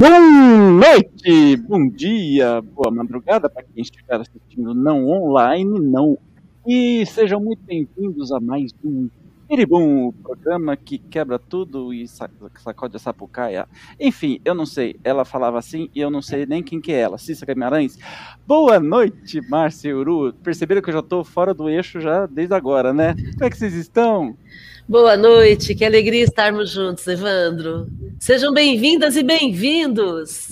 Boa noite, bom dia, boa madrugada para quem estiver assistindo não online, não. E sejam muito bem-vindos a mais um Iribum, programa que quebra tudo e sacode a sapucaia. Enfim, eu não sei, ela falava assim e eu não sei nem quem que é ela. Cícera Guimarães. Boa noite, Márcia Uru. Perceberam que eu já estou fora do eixo já desde agora, né? Como é que vocês estão? Boa noite, que alegria estarmos juntos, Evandro. Sejam bem-vindas e bem-vindos.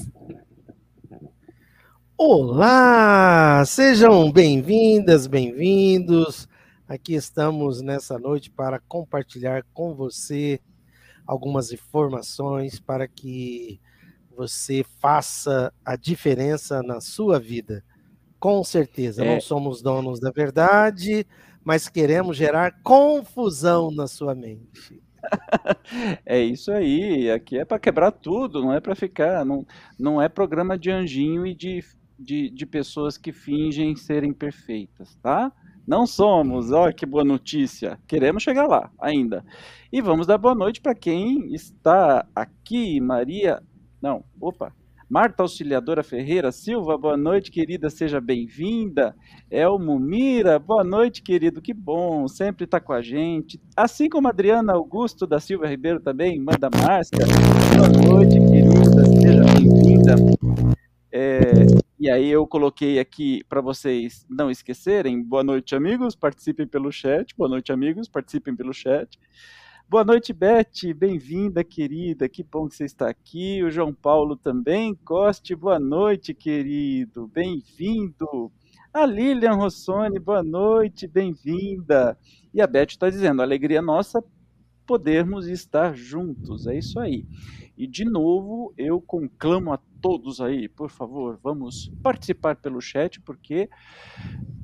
Olá, sejam bem-vindas, bem-vindos. Aqui estamos nessa noite para compartilhar com você algumas informações para que você faça a diferença na sua vida. Com certeza, é. não somos donos da verdade, mas queremos gerar confusão na sua mente. é isso aí, aqui é para quebrar tudo, não é para ficar, não, não é programa de anjinho e de, de, de pessoas que fingem serem perfeitas, tá? Não somos, olha que boa notícia. Queremos chegar lá ainda. E vamos dar boa noite para quem está aqui, Maria. Não, opa, Marta Auxiliadora Ferreira Silva, boa noite, querida, seja bem-vinda. Elmo Mira, boa noite, querido, que bom, sempre está com a gente. Assim como Adriana Augusto da Silva Ribeiro também, manda Márcia. Boa noite, querida, seja bem-vinda. É, e aí eu coloquei aqui para vocês não esquecerem. Boa noite, amigos, participem pelo chat. Boa noite, amigos, participem pelo chat. Boa noite, Beth. Bem-vinda, querida. Que bom que você está aqui. O João Paulo também. Coste, boa noite, querido. Bem-vindo. A Lilian Rossoni, boa noite, bem-vinda. E a Beth está dizendo: alegria nossa podermos estar juntos. É isso aí. E de novo, eu conclamo a todos aí, por favor, vamos participar pelo chat, porque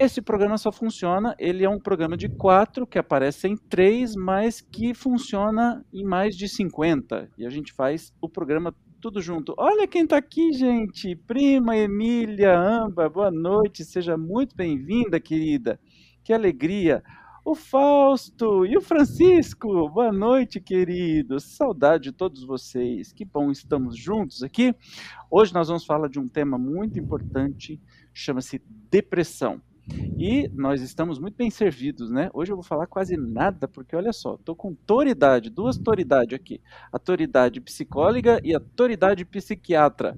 esse programa só funciona, ele é um programa de quatro, que aparece em três, mas que funciona em mais de 50. E a gente faz o programa tudo junto. Olha quem está aqui, gente! Prima Emília Amba, boa noite, seja muito bem-vinda, querida. Que alegria! O Fausto e o Francisco, boa noite, queridos. Saudade de todos vocês. Que bom estamos juntos aqui. Hoje nós vamos falar de um tema muito importante, chama-se depressão. E nós estamos muito bem servidos, né? Hoje eu vou falar quase nada, porque olha só, estou com autoridade, duas autoridades aqui: autoridade psicóloga e autoridade psiquiatra.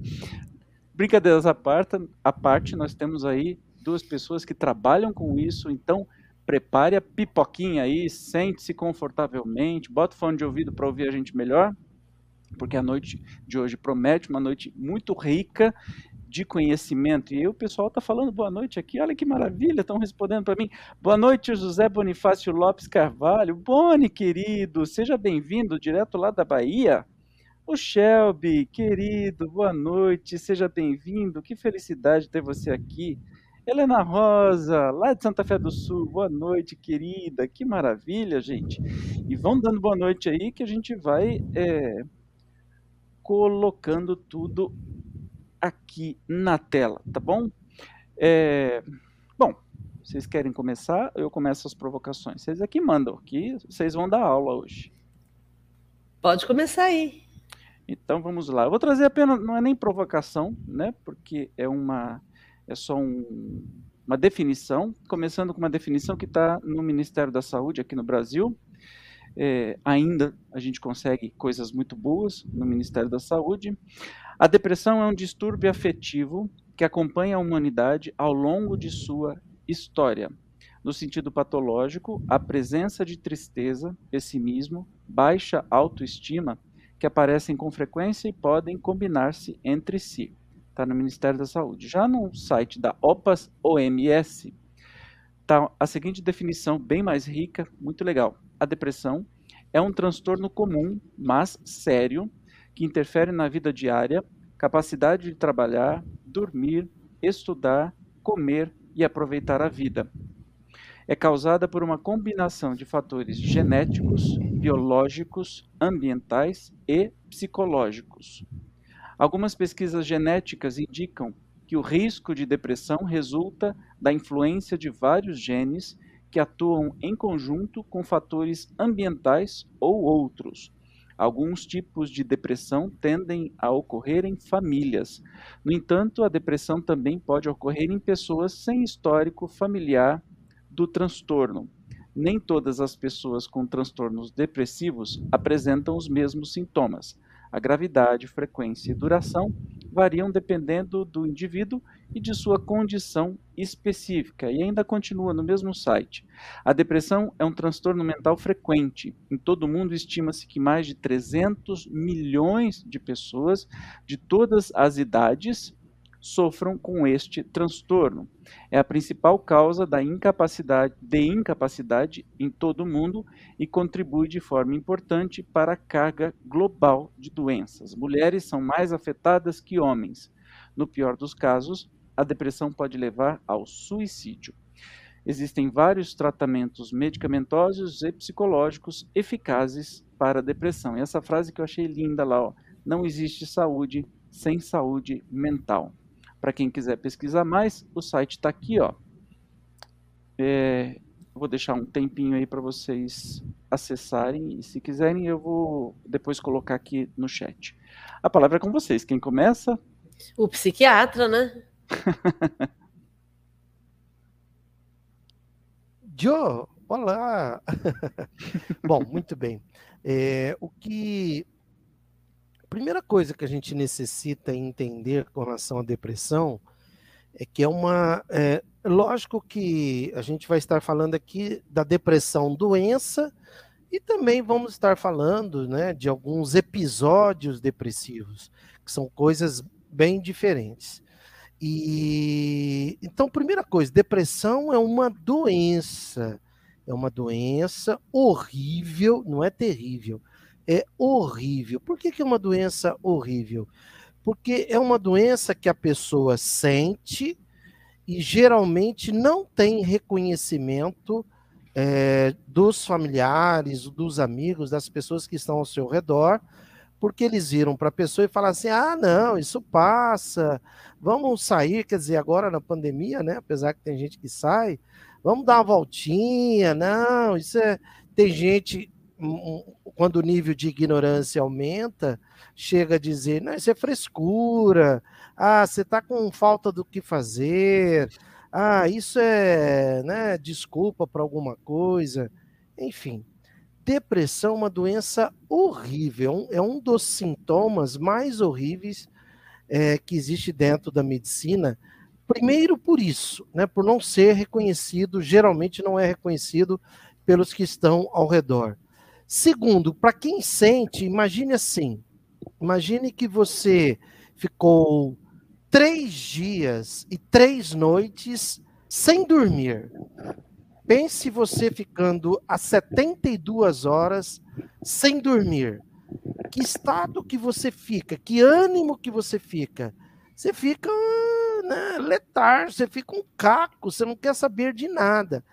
Brincadeiras à parte, à parte, nós temos aí duas pessoas que trabalham com isso, então prepare a pipoquinha aí, sente-se confortavelmente, bota o fone de ouvido para ouvir a gente melhor, porque a noite de hoje promete uma noite muito rica de conhecimento. E aí o pessoal está falando boa noite aqui, olha que maravilha, estão respondendo para mim. Boa noite, José Bonifácio Lopes Carvalho. Boni, querido, seja bem-vindo direto lá da Bahia. O Shelby, querido, boa noite, seja bem-vindo. Que felicidade ter você aqui. Helena Rosa, lá de Santa Fé do Sul, boa noite, querida. Que maravilha, gente. E vão dando boa noite aí que a gente vai é, colocando tudo aqui na tela, tá bom? É, bom, vocês querem começar? Eu começo as provocações. Vocês aqui mandam, aqui vocês vão dar aula hoje. Pode começar aí. Então vamos lá. Eu vou trazer apenas, não é nem provocação, né? Porque é uma é só um, uma definição, começando com uma definição que está no Ministério da Saúde aqui no Brasil. É, ainda a gente consegue coisas muito boas no Ministério da Saúde. A depressão é um distúrbio afetivo que acompanha a humanidade ao longo de sua história. No sentido patológico, a presença de tristeza, pessimismo, baixa autoestima que aparecem com frequência e podem combinar-se entre si está no Ministério da Saúde. Já no site da OPAS OMS, está a seguinte definição, bem mais rica, muito legal. A depressão é um transtorno comum, mas sério, que interfere na vida diária, capacidade de trabalhar, dormir, estudar, comer e aproveitar a vida. É causada por uma combinação de fatores genéticos, biológicos, ambientais e psicológicos. Algumas pesquisas genéticas indicam que o risco de depressão resulta da influência de vários genes que atuam em conjunto com fatores ambientais ou outros. Alguns tipos de depressão tendem a ocorrer em famílias. No entanto, a depressão também pode ocorrer em pessoas sem histórico familiar do transtorno. Nem todas as pessoas com transtornos depressivos apresentam os mesmos sintomas. A gravidade, frequência e duração variam dependendo do indivíduo e de sua condição específica. E ainda continua no mesmo site. A depressão é um transtorno mental frequente. Em todo o mundo, estima-se que mais de 300 milhões de pessoas de todas as idades sofram com este transtorno. É a principal causa da incapacidade, de incapacidade em todo o mundo e contribui de forma importante para a carga global de doenças. Mulheres são mais afetadas que homens. No pior dos casos, a depressão pode levar ao suicídio. Existem vários tratamentos medicamentosos e psicológicos eficazes para a depressão. E essa frase que eu achei linda lá, ó, não existe saúde sem saúde mental. Para quem quiser pesquisar mais, o site está aqui, ó. É, vou deixar um tempinho aí para vocês acessarem e se quiserem eu vou depois colocar aqui no chat. A palavra é com vocês. Quem começa? O psiquiatra, né? Joe, olá! Bom, muito bem. É, o que a primeira coisa que a gente necessita entender com relação à depressão é que é uma. É, lógico que a gente vai estar falando aqui da depressão doença e também vamos estar falando né, de alguns episódios depressivos, que são coisas bem diferentes. E então, primeira coisa, depressão é uma doença, é uma doença horrível, não é terrível, é horrível. Por que, que é uma doença horrível? Porque é uma doença que a pessoa sente e geralmente não tem reconhecimento é, dos familiares, dos amigos, das pessoas que estão ao seu redor, porque eles viram para a pessoa e falam assim: ah, não, isso passa, vamos sair. Quer dizer, agora na pandemia, né? Apesar que tem gente que sai, vamos dar uma voltinha, não, isso é. Tem gente quando o nível de ignorância aumenta, chega a dizer, não, isso é frescura, ah, você está com falta do que fazer, ah, isso é né, desculpa para alguma coisa, enfim. Depressão é uma doença horrível, é um dos sintomas mais horríveis é, que existe dentro da medicina. Primeiro por isso, né, por não ser reconhecido, geralmente não é reconhecido pelos que estão ao redor. Segundo, para quem sente, imagine assim: imagine que você ficou três dias e três noites sem dormir. Pense você ficando a 72 horas sem dormir. Que estado que você fica? Que ânimo que você fica? Você fica né, você fica um caco, você não quer saber de nada.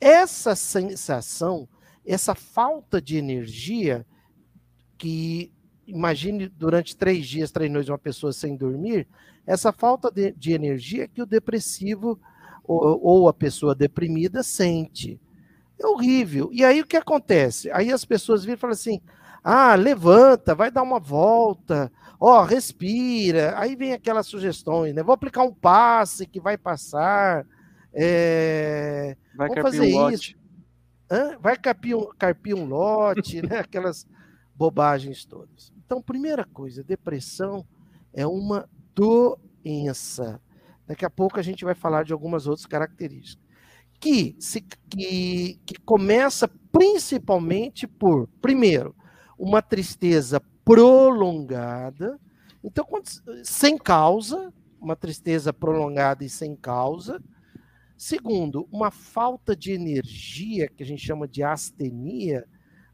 Essa sensação essa falta de energia que imagine durante três dias, três noites, uma pessoa sem dormir, essa falta de, de energia que o depressivo ou, ou, a pessoa deprimida sente. É horrível. E aí o que acontece? Aí as pessoas viram e falam assim: ah, levanta, vai dar uma volta, ó, respira. Aí vem aquelas sugestões, né? Vou aplicar um passe que vai passar. É... Vai Vamos fazer isso. Vai carpir um, carpir um lote, né? aquelas bobagens todas. Então, primeira coisa, depressão é uma doença. Daqui a pouco a gente vai falar de algumas outras características. Que, se, que, que começa principalmente por, primeiro, uma tristeza prolongada. Então, sem causa, uma tristeza prolongada e sem causa. Segundo, uma falta de energia, que a gente chama de astenia,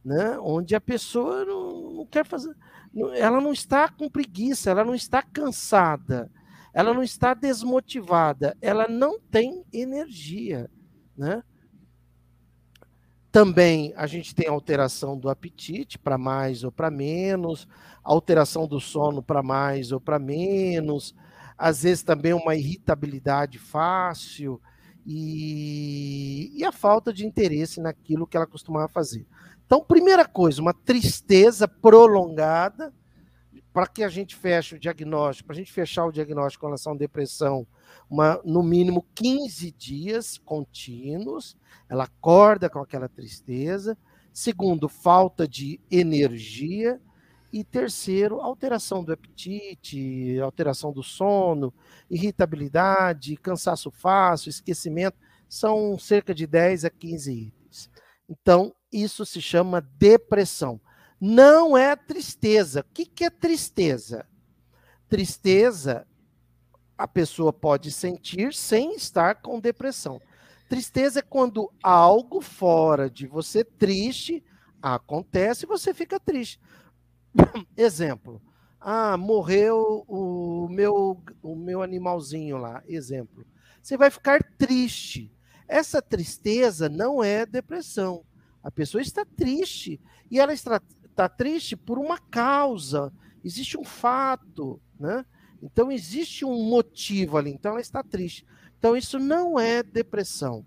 né? onde a pessoa não, não quer fazer. Não, ela não está com preguiça, ela não está cansada, ela não está desmotivada, ela não tem energia. Né? Também a gente tem alteração do apetite para mais ou para menos, alteração do sono para mais ou para menos, às vezes também uma irritabilidade fácil, e, e a falta de interesse naquilo que ela costumava fazer. Então, primeira coisa, uma tristeza prolongada, para que a gente feche o diagnóstico, para a gente fechar o diagnóstico com relação à depressão, uma, no mínimo 15 dias contínuos, ela acorda com aquela tristeza. Segundo, falta de energia. E terceiro, alteração do apetite, alteração do sono, irritabilidade, cansaço fácil, esquecimento. São cerca de 10 a 15 itens. Então, isso se chama depressão. Não é tristeza. O que é tristeza? Tristeza a pessoa pode sentir sem estar com depressão. Tristeza é quando algo fora de você triste acontece e você fica triste. Exemplo. Ah, morreu o meu, o meu animalzinho lá. Exemplo. Você vai ficar triste. Essa tristeza não é depressão. A pessoa está triste. E ela está, está triste por uma causa. Existe um fato, né? Então existe um motivo ali. Então ela está triste. Então isso não é depressão.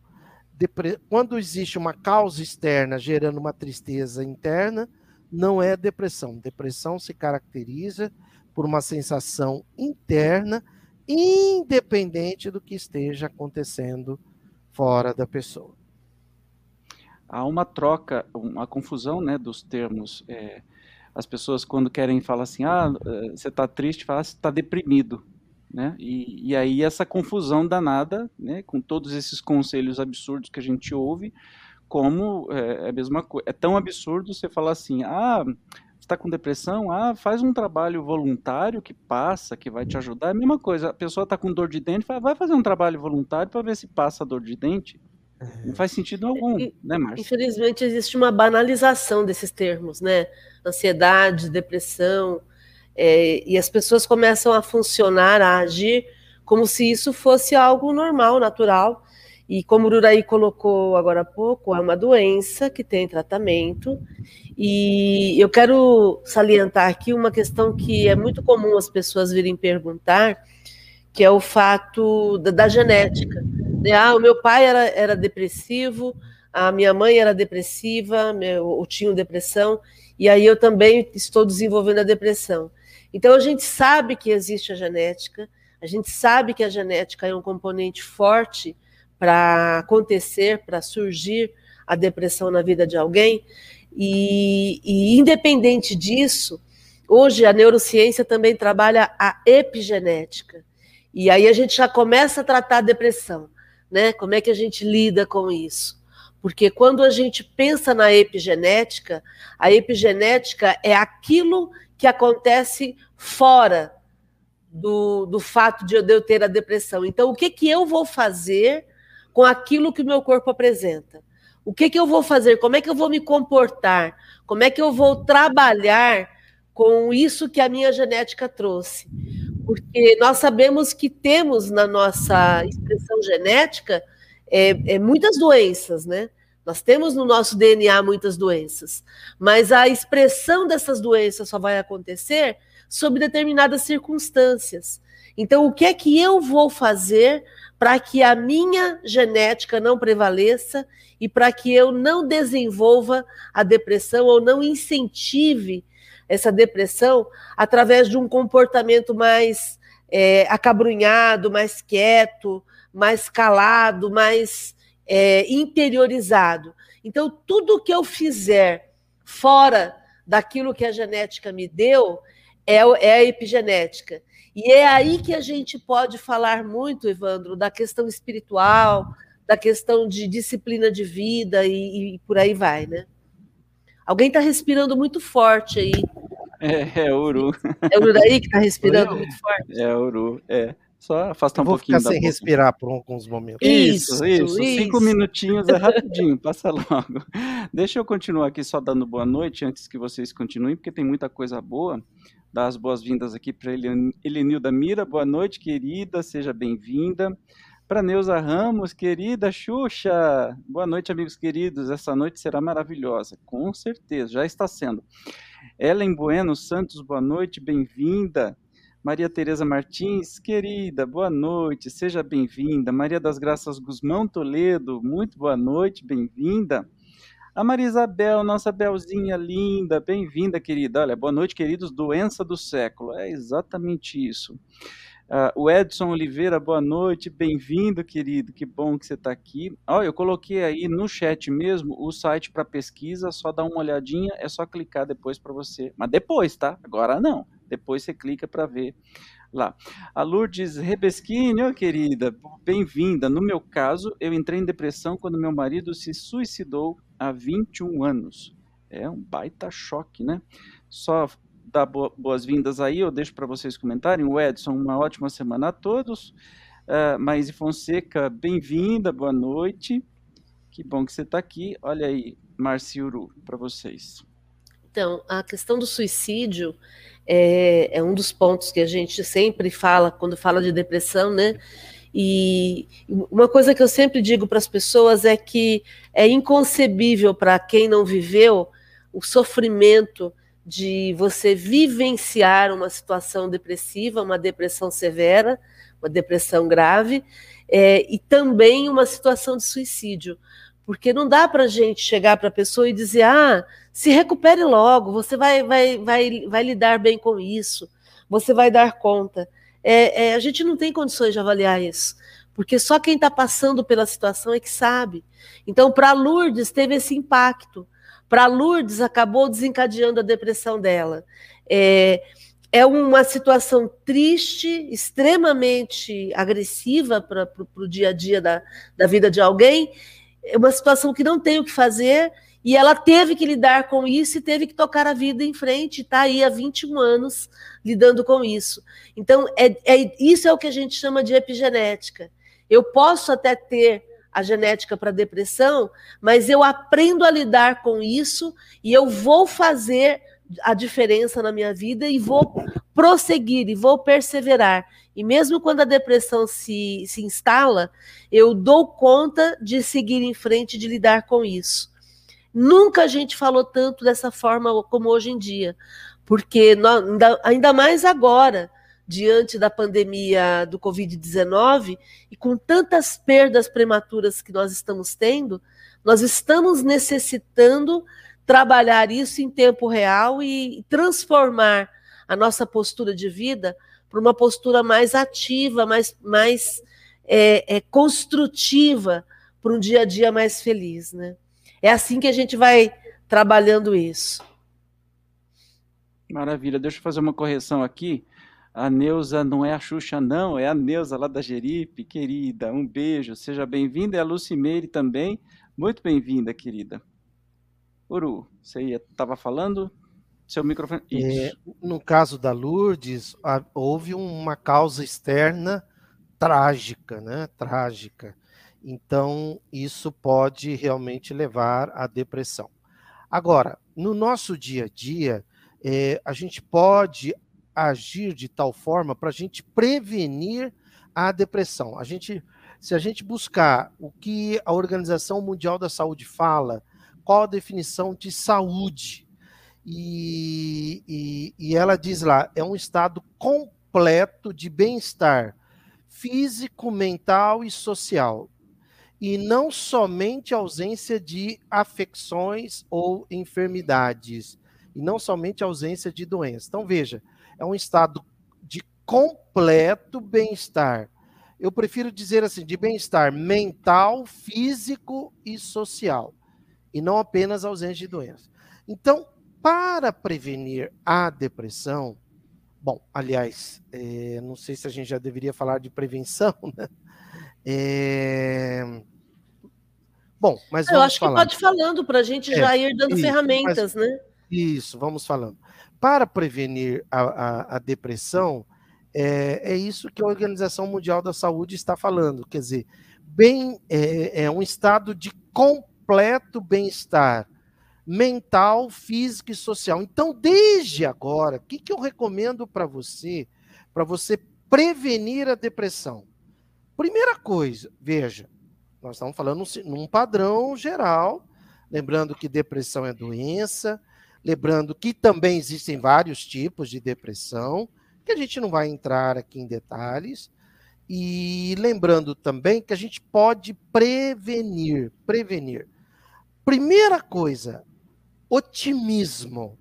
Depre... Quando existe uma causa externa gerando uma tristeza interna, não é depressão. Depressão se caracteriza por uma sensação interna, independente do que esteja acontecendo fora da pessoa. Há uma troca, uma confusão né, dos termos. É, as pessoas, quando querem falar assim, ah, eh, você está triste, fala, você está deprimido. Né? E, e, aí essa confusão danada, né, com todos esses conselhos absurdos que a gente ouve, como é, é a mesma coisa. É tão absurdo você falar assim, ah, está com depressão, ah, faz um trabalho voluntário que passa, que vai te ajudar. É a mesma coisa, a pessoa está com dor de dente, vai fazer um trabalho voluntário para ver se passa a dor de dente. Não faz sentido algum, né, Márcia? Infelizmente existe uma banalização desses termos, né? Ansiedade, depressão, é, e as pessoas começam a funcionar, a agir como se isso fosse algo normal, natural. E como o Uraí colocou agora há pouco, é uma doença que tem tratamento. E eu quero salientar aqui uma questão que é muito comum as pessoas virem perguntar, que é o fato da, da genética. Né? Ah, o meu pai era, era depressivo, a minha mãe era depressiva, meu, eu tinha depressão, e aí eu também estou desenvolvendo a depressão. Então a gente sabe que existe a genética, a gente sabe que a genética é um componente forte para acontecer, para surgir a depressão na vida de alguém, e, e independente disso, hoje a neurociência também trabalha a epigenética. E aí a gente já começa a tratar a depressão, né? Como é que a gente lida com isso? Porque quando a gente pensa na epigenética, a epigenética é aquilo que acontece fora do, do fato de eu ter a depressão. Então, o que, que eu vou fazer com aquilo que o meu corpo apresenta? O que, que eu vou fazer? Como é que eu vou me comportar? Como é que eu vou trabalhar com isso que a minha genética trouxe? porque nós sabemos que temos na nossa expressão genética é, é, muitas doenças, né? Nós temos no nosso DNA muitas doenças, mas a expressão dessas doenças só vai acontecer sob determinadas circunstâncias. Então, o que é que eu vou fazer para que a minha genética não prevaleça e para que eu não desenvolva a depressão ou não incentive essa depressão através de um comportamento mais é, acabrunhado, mais quieto, mais calado, mais é, interiorizado. Então, tudo que eu fizer fora daquilo que a genética me deu é, é a epigenética. E é aí que a gente pode falar muito, Evandro, da questão espiritual, da questão de disciplina de vida e, e por aí vai, né? Alguém está respirando muito forte aí. É, é o Uru. É o Uru daí que está respirando muito forte? É o Uru, é. Só afasta um Vou pouquinho ficar sem boca. respirar por alguns momentos. Isso, isso, Isso, Cinco minutinhos é rapidinho, passa logo. Deixa eu continuar aqui só dando boa noite antes que vocês continuem, porque tem muita coisa boa. Dar as boas-vindas aqui para Elenilda Mira. Boa noite, querida, seja bem-vinda. Para Neuza Ramos, querida Xuxa. Boa noite, amigos queridos. Essa noite será maravilhosa, com certeza, já está sendo. Ellen Bueno Santos, boa noite, bem-vinda. Maria Tereza Martins, querida, boa noite, seja bem-vinda. Maria das Graças Guzmão Toledo, muito boa noite, bem-vinda. A Marisabel, nossa Belzinha linda, bem-vinda, querida. Olha, boa noite, queridos. Doença do século. É exatamente isso. Uh, o Edson Oliveira, boa noite, bem-vindo, querido. Que bom que você está aqui. Olha, eu coloquei aí no chat mesmo o site para pesquisa, só dá uma olhadinha, é só clicar depois para você. Mas depois, tá? Agora não. Depois você clica para ver lá. A Lourdes Rebeschini, oh, querida, bem-vinda. No meu caso, eu entrei em depressão quando meu marido se suicidou há 21 anos. É um baita choque, né? Só dar boas-vindas aí, eu deixo para vocês comentarem. O Edson, uma ótima semana a todos. Uh, Maíse Fonseca, bem-vinda, boa noite. Que bom que você está aqui. Olha aí, Marciuru, para vocês. Então, a questão do suicídio é, é, um dos pontos que a gente sempre fala quando fala de depressão, né? E uma coisa que eu sempre digo para as pessoas é que é inconcebível para quem não viveu o sofrimento de você vivenciar uma situação depressiva, uma depressão severa, uma depressão grave, é, e também uma situação de suicídio. Porque não dá para a gente chegar para a pessoa e dizer, ah, se recupere logo, você vai, vai, vai, vai lidar bem com isso, você vai dar conta. É, é, a gente não tem condições de avaliar isso, porque só quem está passando pela situação é que sabe. Então, para Lourdes, teve esse impacto para Lourdes, acabou desencadeando a depressão dela. É, é uma situação triste, extremamente agressiva para o dia a dia da, da vida de alguém, é uma situação que não tem o que fazer, e ela teve que lidar com isso e teve que tocar a vida em frente, está aí há 21 anos lidando com isso. Então, é, é, isso é o que a gente chama de epigenética. Eu posso até ter a genética para depressão, mas eu aprendo a lidar com isso e eu vou fazer a diferença na minha vida e vou prosseguir e vou perseverar. E mesmo quando a depressão se, se instala, eu dou conta de seguir em frente, de lidar com isso. Nunca a gente falou tanto dessa forma como hoje em dia, porque ainda, ainda mais agora, diante da pandemia do Covid-19 e com tantas perdas prematuras que nós estamos tendo, nós estamos necessitando trabalhar isso em tempo real e transformar a nossa postura de vida para uma postura mais ativa, mais, mais é, é, construtiva, para um dia a dia mais feliz. Né? É assim que a gente vai trabalhando isso. Maravilha. Deixa eu fazer uma correção aqui. A Neuza não é a Xuxa, não, é a Neuza lá da Jeripe, querida. Um beijo, seja bem-vinda. E a Lucimeire também, muito bem-vinda, querida. Uru, você estava falando? Seu microfone. É, no caso da Lourdes, houve uma causa externa trágica, né? Trágica. Então, isso pode realmente levar à depressão. Agora, no nosso dia a dia, é, a gente pode agir de tal forma para a gente prevenir a depressão. A gente, se a gente buscar o que a Organização Mundial da Saúde fala, qual a definição de saúde, e, e, e ela diz lá, é um estado completo de bem-estar físico, mental e social, e não somente ausência de afecções ou enfermidades, e não somente ausência de doenças. Então, veja, é um estado de completo bem-estar. Eu prefiro dizer assim, de bem-estar mental, físico e social, e não apenas ausência de doença. Então, para prevenir a depressão, bom, aliás, é, não sei se a gente já deveria falar de prevenção, né? É... Bom, mas Eu acho falar. que pode falando para a gente é, já ir dando isso, ferramentas, mas, né? Isso, vamos falando para prevenir a, a, a depressão, é, é, isso que a Organização Mundial da Saúde está falando. Quer dizer, bem, é, é um estado de completo bem-estar mental, físico e social. Então, desde agora, o que, que eu recomendo para você, para você prevenir a depressão? Primeira coisa, veja, nós estamos falando num padrão geral, lembrando que depressão é doença, Lembrando que também existem vários tipos de depressão, que a gente não vai entrar aqui em detalhes. E lembrando também que a gente pode prevenir, prevenir. Primeira coisa, otimismo.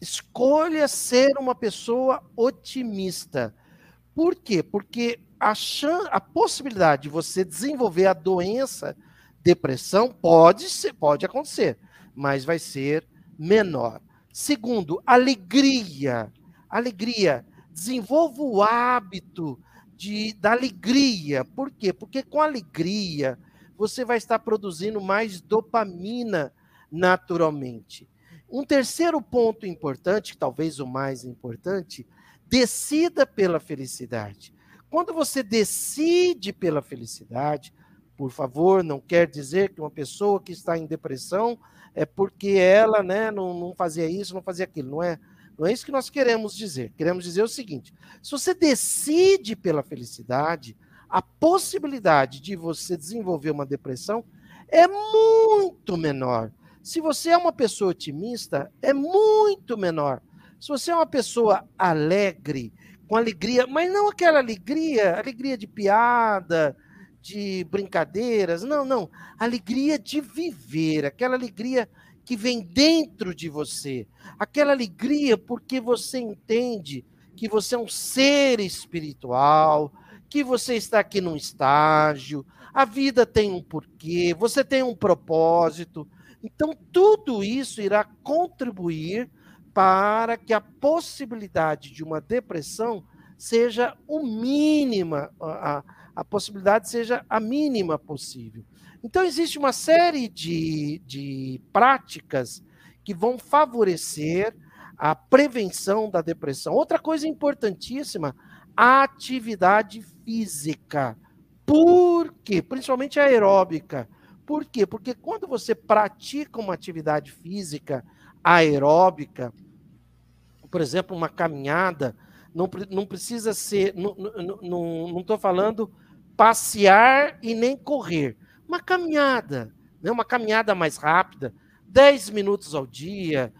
Escolha ser uma pessoa otimista. Por quê? Porque a, chance, a possibilidade de você desenvolver a doença, depressão, pode, ser, pode acontecer, mas vai ser menor. Segundo, alegria. Alegria. Desenvolva o hábito de, da alegria. Por quê? Porque com alegria você vai estar produzindo mais dopamina naturalmente. Um terceiro ponto importante, talvez o mais importante, decida pela felicidade. Quando você decide pela felicidade, por favor, não quer dizer que uma pessoa que está em depressão é porque ela né, não, não fazia isso, não fazia aquilo. Não é, não é isso que nós queremos dizer. Queremos dizer o seguinte: se você decide pela felicidade, a possibilidade de você desenvolver uma depressão é muito menor. Se você é uma pessoa otimista, é muito menor. Se você é uma pessoa alegre, com alegria, mas não aquela alegria, alegria de piada, de brincadeiras, não, não. Alegria de viver, aquela alegria que vem dentro de você. Aquela alegria porque você entende que você é um ser espiritual, que você está aqui num estágio, a vida tem um porquê, você tem um propósito. Então, tudo isso irá contribuir para que a possibilidade de uma depressão seja o mínima, a, a possibilidade seja a mínima possível. Então, existe uma série de, de práticas que vão favorecer a prevenção da depressão. Outra coisa importantíssima, a atividade física. Por quê? Principalmente aeróbica. Por quê? Porque quando você pratica uma atividade física aeróbica, por exemplo, uma caminhada, não, não precisa ser, não estou falando passear e nem correr, uma caminhada, né? uma caminhada mais rápida, 10 minutos ao dia,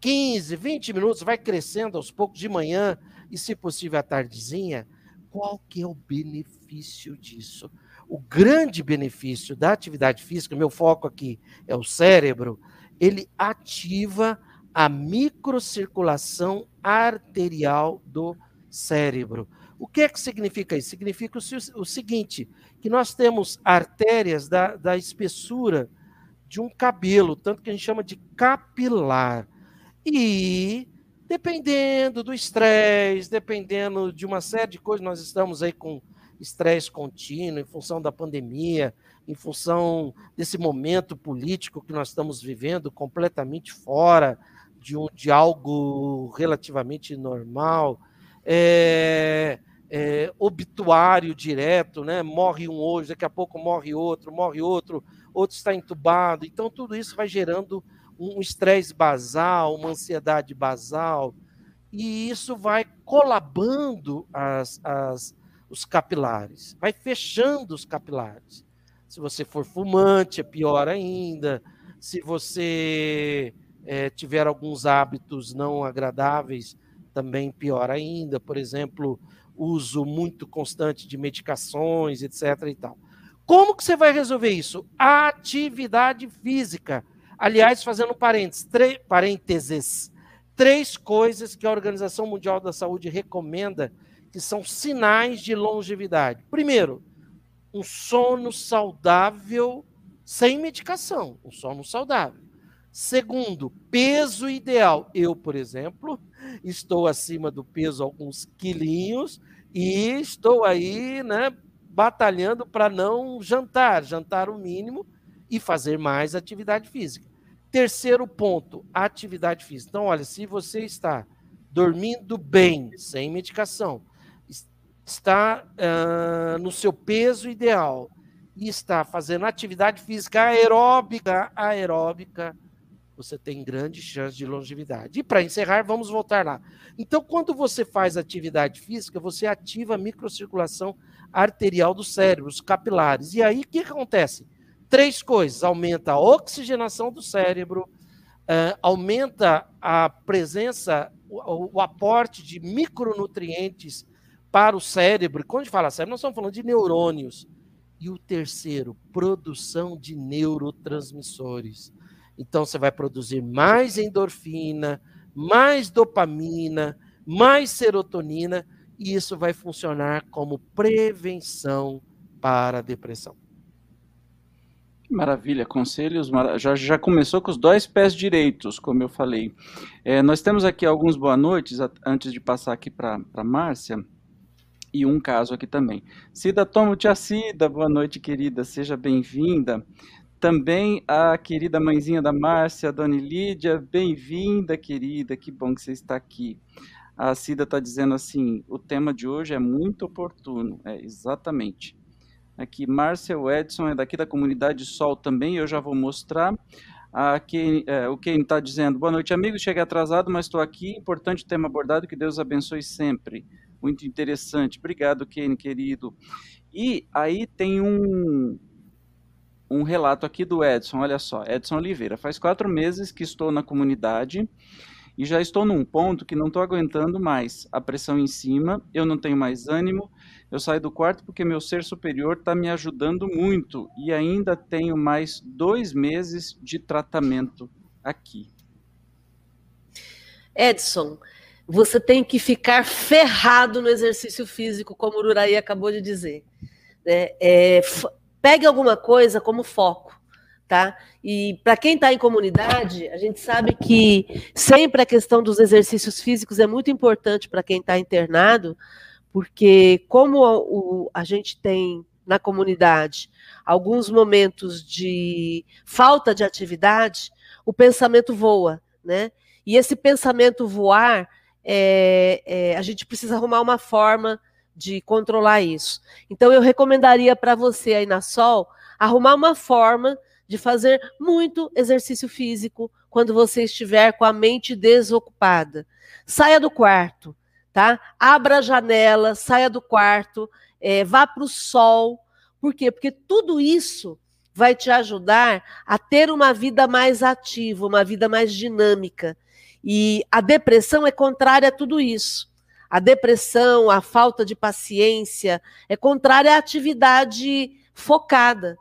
15, 20 minutos, vai crescendo aos poucos de manhã e, se possível, à tardezinha. Qual que é o benefício disso? O grande benefício da atividade física, meu foco aqui é o cérebro, ele ativa a microcirculação arterial do cérebro. O que é que significa isso? Significa o, seguinte: que nós temos artérias da, da espessura de um cabelo, tanto que a gente chama de capilar. E dependendo do estresse, dependendo de uma série de coisas, nós estamos aí com estresse contínuo em função da pandemia, em função desse momento político que nós estamos vivendo completamente fora de, um, de algo relativamente normal, é, é, obituário direto, né? morre um hoje, daqui a pouco morre outro, morre outro, outro está entubado. Então, tudo isso vai gerando um estresse basal, uma ansiedade basal, e isso vai colabando as, as, os capilares, vai fechando os capilares. Se você for fumante, é pior ainda. Se você é, tiver alguns hábitos não agradáveis, também pior ainda, por exemplo, uso muito constante de medicações, etc. e tal. Como que você vai resolver isso? Atividade física. Aliás, fazendo parênteses, três coisas que a Organização Mundial da Saúde recomenda que são sinais de longevidade. Primeiro, um sono saudável sem medicação, um sono saudável. Segundo, peso ideal. Eu, por exemplo, estou acima do peso alguns quilinhos e estou aí, né, batalhando para não jantar, jantar o mínimo e fazer mais atividade física. Terceiro ponto, atividade física. Então, olha, se você está dormindo bem, sem medicação, está uh, no seu peso ideal e está fazendo atividade física aeróbica, aeróbica, você tem grande chance de longevidade. E para encerrar, vamos voltar lá. Então, quando você faz atividade física, você ativa a microcirculação arterial do cérebro, os capilares. E aí, o que acontece? Três coisas: aumenta a oxigenação do cérebro, uh, aumenta a presença, o, o, aporte de micronutrientes para o cérebro. Quando a gente fala cérebro, nós estamos falando de neurônios. E o terceiro, produção de neurotransmissores. Então você vai produzir mais endorfina, mais dopamina, mais serotonina, e isso vai funcionar como prevenção para a depressão. Maravilha, conselhos. Já, já começou com os dois pés direitos, como eu falei. É, nós temos aqui alguns boa noites, antes de passar aqui para a Márcia, e um caso aqui também. Cida Tomo Tia Cida, boa noite, querida, seja bem-vinda. Também a querida mãezinha da Márcia, Dona Lídia, bem-vinda, querida, que bom que você está aqui. A Cida está dizendo assim: o tema de hoje é muito oportuno. É, exatamente. Aqui, Márcia Edson é daqui da comunidade Sol também, eu já vou mostrar. Aqui, é, o Ken está dizendo: boa noite, amigos. Cheguei atrasado, mas estou aqui. Importante tema abordado, que Deus abençoe sempre. Muito interessante. Obrigado, Ken, querido. E aí tem um, um relato aqui do Edson. Olha só, Edson Oliveira. Faz quatro meses que estou na comunidade e já estou num ponto que não estou aguentando mais. A pressão em cima, eu não tenho mais ânimo. Eu saio do quarto porque meu ser superior está me ajudando muito e ainda tenho mais dois meses de tratamento aqui. Edson, você tem que ficar ferrado no exercício físico, como o Uraí acabou de dizer. É, é, pegue alguma coisa como foco tá? E para quem está em comunidade, a gente sabe que sempre a questão dos exercícios físicos é muito importante para quem está internado, porque como o, a gente tem na comunidade alguns momentos de falta de atividade, o pensamento voa, né? E esse pensamento voar, é, é, a gente precisa arrumar uma forma de controlar isso. Então, eu recomendaria para você aí na Sol arrumar uma forma de fazer muito exercício físico quando você estiver com a mente desocupada. Saia do quarto, tá? Abra a janela, saia do quarto, é, vá para o sol. Por quê? Porque tudo isso vai te ajudar a ter uma vida mais ativa, uma vida mais dinâmica. E a depressão é contrária a tudo isso. A depressão, a falta de paciência, é contrária à atividade focada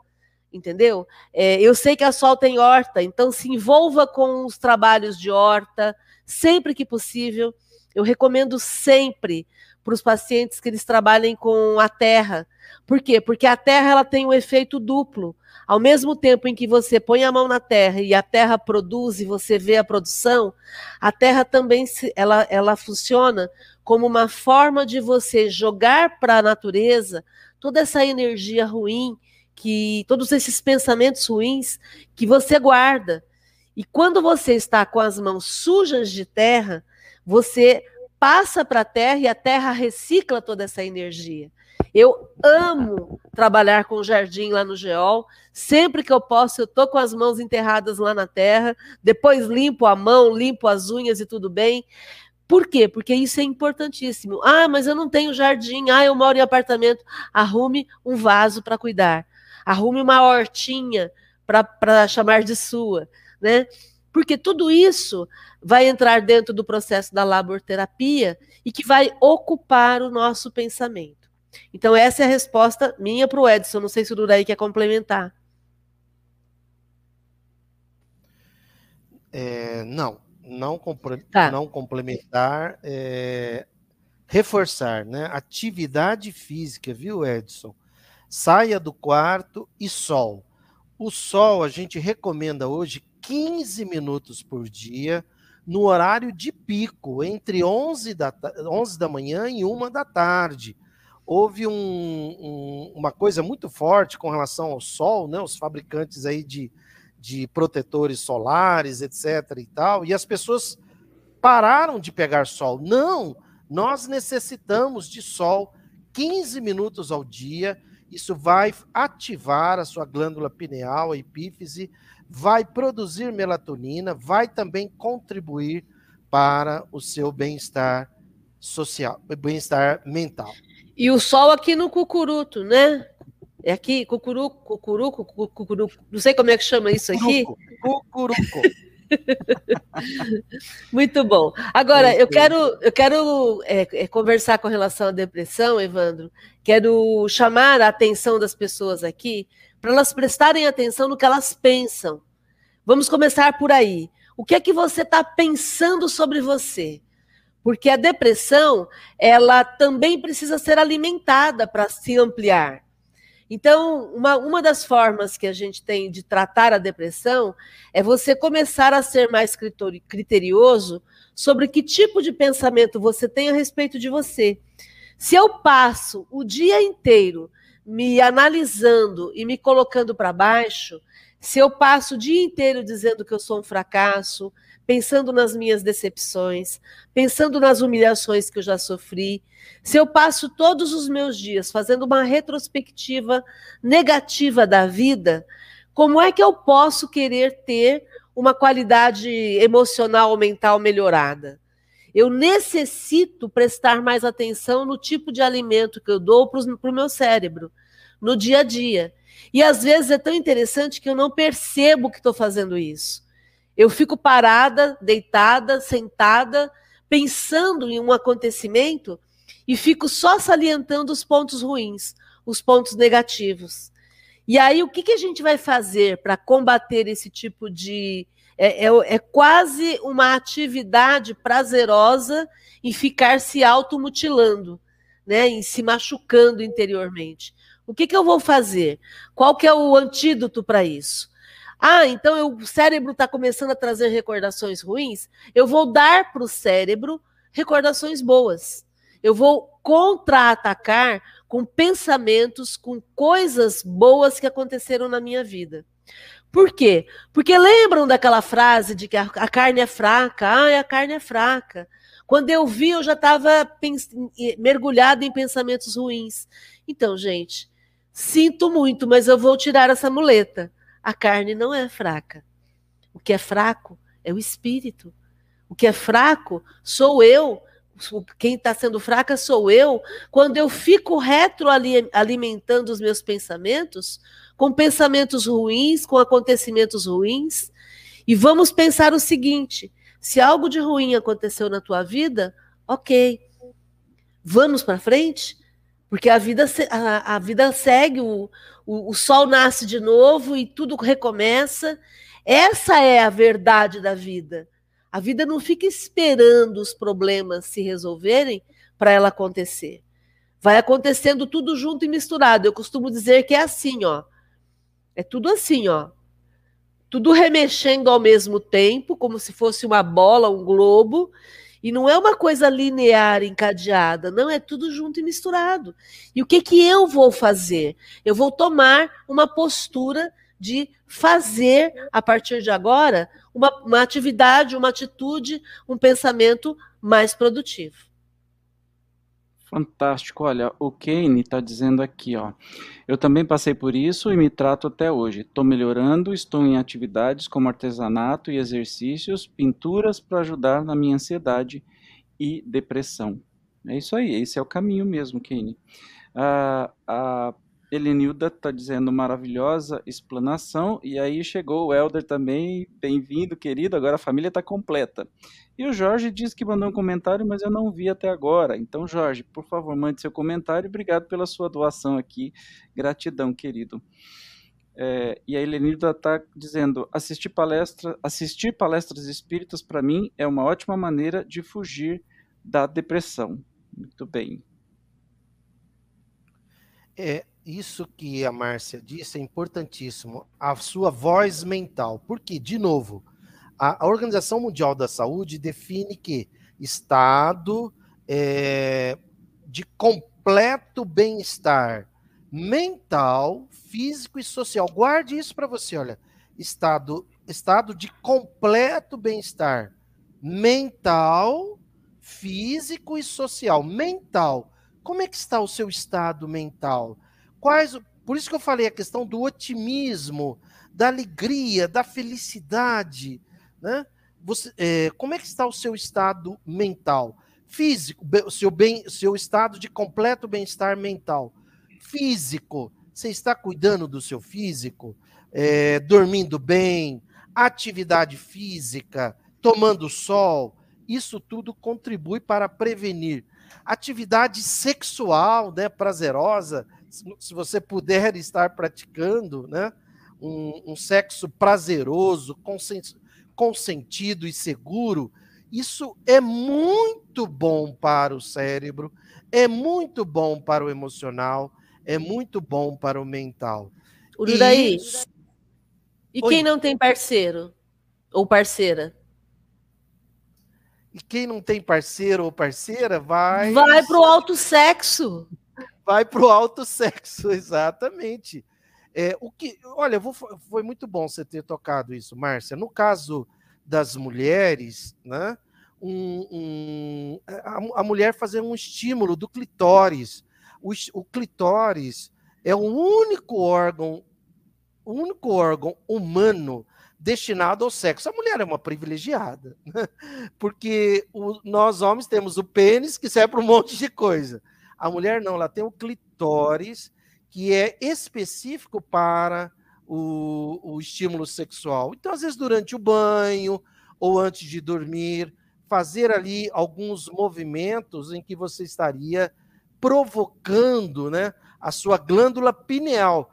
entendeu? É, eu sei que a Sol tem horta, então se envolva com os trabalhos de horta, sempre que possível. Eu recomendo sempre para os pacientes que eles trabalhem com a terra. Por quê? Porque a terra ela tem um efeito duplo. Ao mesmo tempo em que você põe a mão na terra e a terra produz e você vê a produção, a terra também ela, ela funciona como uma forma de você jogar para a natureza toda essa energia ruim que todos esses pensamentos ruins que você guarda. E quando você está com as mãos sujas de terra, você passa para a terra e a terra recicla toda essa energia. Eu amo trabalhar com o jardim lá no Geol. Sempre que eu posso, eu tô com as mãos enterradas lá na terra. Depois limpo a mão, limpo as unhas e tudo bem. Por quê? Porque isso é importantíssimo. Ah, mas eu não tenho jardim. Ah, eu moro em apartamento. Arrume um vaso para cuidar arrume uma hortinha para chamar de sua, né? Porque tudo isso vai entrar dentro do processo da laborterapia e que vai ocupar o nosso pensamento. Então, essa é a resposta minha para o Edson. Não sei se o Duraí quer complementar. É, não, não, tá. não complementar, é, reforçar, né? Atividade física, viu, Edson? saia do quarto e sol. O sol a gente recomenda hoje 15 minutos por dia, no horário de pico, entre 11 da, 11 da manhã e 1 da tarde. Houve um, um, uma coisa muito forte com relação ao sol, né? os fabricantes aí de, de protetores solares, etc. e tal, e as pessoas pararam de pegar sol. Não, nós necessitamos de sol 15 minutos ao dia isso vai ativar a sua glândula pineal, a epífise, vai produzir melatonina, vai também contribuir para o seu bem-estar social, bem-estar mental. E o sol aqui no cucuruto, né? É aqui, cucuruco, cucuruco, cucuruco, não sei como é que chama isso aqui. Cucuruco. Muito bom. Agora, eu quero, eu quero é, é, conversar com relação à depressão, Evandro. Quero chamar a atenção das pessoas aqui para elas prestarem atenção no que elas pensam. Vamos começar por aí. O que é que você está pensando sobre você? Porque a depressão, ela também precisa ser alimentada para se ampliar. Então, uma, uma das formas que a gente tem de tratar a depressão é você começar a ser mais criterioso sobre que tipo de pensamento você tem a respeito de você. Se eu passo o dia inteiro me analisando e me colocando para baixo, se eu passo o dia inteiro dizendo que eu sou um fracasso, pensando nas minhas decepções, pensando nas humilhações que eu já sofri, se eu passo todos os meus dias fazendo uma retrospectiva negativa da vida, como é que eu posso querer ter uma qualidade emocional ou mental melhorada? Eu necessito prestar mais atenção no tipo de alimento que eu dou para o meu cérebro, no dia a dia. E às vezes é tão interessante que eu não percebo que estou fazendo isso. Eu fico parada, deitada, sentada, pensando em um acontecimento e fico só salientando os pontos ruins, os pontos negativos. E aí, o que, que a gente vai fazer para combater esse tipo de. É, é, é, quase uma atividade prazerosa em ficar se automutilando, né? em se machucando interiormente. O que, que eu vou fazer? Qual que é o antídoto para isso? Ah, então eu, o cérebro está começando a trazer recordações ruins. Eu vou dar para o cérebro recordações boas. Eu vou contra-atacar com pensamentos, com coisas boas que aconteceram na minha vida. Por quê? Porque lembram daquela frase de que a, carne é fraca? Ah, a carne é fraca. Quando eu vi, eu já estava mergulhado em pensamentos ruins. Então, gente, sinto muito, mas eu vou tirar essa muleta. A carne não é fraca. O que é fraco é o espírito. O que é fraco sou eu. Quem está sendo fraca sou eu. Quando eu fico retroalimentando os meus pensamentos, com pensamentos ruins, com acontecimentos ruins, e vamos pensar o seguinte: se algo de ruim aconteceu na tua vida, ok. Vamos para frente? Porque a vida, a, a vida segue, o, o, o sol nasce de novo e tudo recomeça. Essa é a verdade da vida. A vida não fica esperando os problemas se resolverem para ela acontecer. Vai acontecendo tudo junto e misturado. Eu costumo dizer que é assim, ó. É tudo assim, ó. Tudo remexendo ao mesmo tempo, como se fosse uma bola, um globo, e não é uma coisa linear, encadeada, não, é tudo junto e misturado. E o que, que eu vou fazer? Eu vou tomar uma postura de fazer, a partir de agora, uma, uma atividade, uma atitude, um pensamento mais produtivo. Fantástico. Olha, o Kane está dizendo aqui, ó. Eu também passei por isso e me trato até hoje. Estou melhorando, estou em atividades como artesanato e exercícios, pinturas para ajudar na minha ansiedade e depressão. É isso aí, esse é o caminho mesmo, Kane. Ah, Helenilda está dizendo maravilhosa explanação, e aí chegou o Helder também, bem-vindo, querido, agora a família está completa. E o Jorge diz que mandou um comentário, mas eu não vi até agora. Então, Jorge, por favor, mande seu comentário. Obrigado pela sua doação aqui. Gratidão, querido. É, e a Helenilda está dizendo: assistir, palestra, assistir palestras espíritas, para mim, é uma ótima maneira de fugir da depressão. Muito bem. É, isso que a Márcia disse é importantíssimo. A sua voz mental. Porque, de novo, a, Organização Mundial da Saúde define que estado é, de completo bem-estar mental, físico e social. Guarde isso para você, olha. Estado, estado de completo bem-estar mental, físico e social. Mental. Como é que está o seu estado mental? Quais, por isso que eu falei a questão do otimismo, da alegria, da felicidade, né? Você, é, como é que está o seu estado mental? Físico, seu, bem, seu estado de completo bem-estar mental. Físico, você está cuidando do seu físico? É, dormindo bem, atividade física, tomando sol, isso tudo contribui para prevenir. Atividade sexual, né, prazerosa, se você puder estar praticando, né, um, um sexo prazeroso, consentido e seguro, isso é muito bom para o cérebro, é muito bom para o emocional, é muito bom para o mental. Uridaí, e, e quem não tem parceiro ou parceira? E quem não tem parceiro ou parceira vai. Vai para o alto sexo. Vai para o alto sexo, exatamente. É, o que, olha, vou, foi muito bom você ter tocado isso, Márcia. No caso das mulheres, né? Um, um, a, a, mulher fazer um estímulo do clitóris. O, o clitóris é o único órgão, o único órgão humano destinado ao sexo. A mulher é uma privilegiada, né? porque o, nós homens temos o pênis que serve para um monte de coisa. A mulher não, ela tem o clitóris que é específico para o, o estímulo sexual. Então, às vezes, durante o banho ou antes de dormir, fazer ali alguns movimentos em que você estaria provocando né, a sua glândula pineal.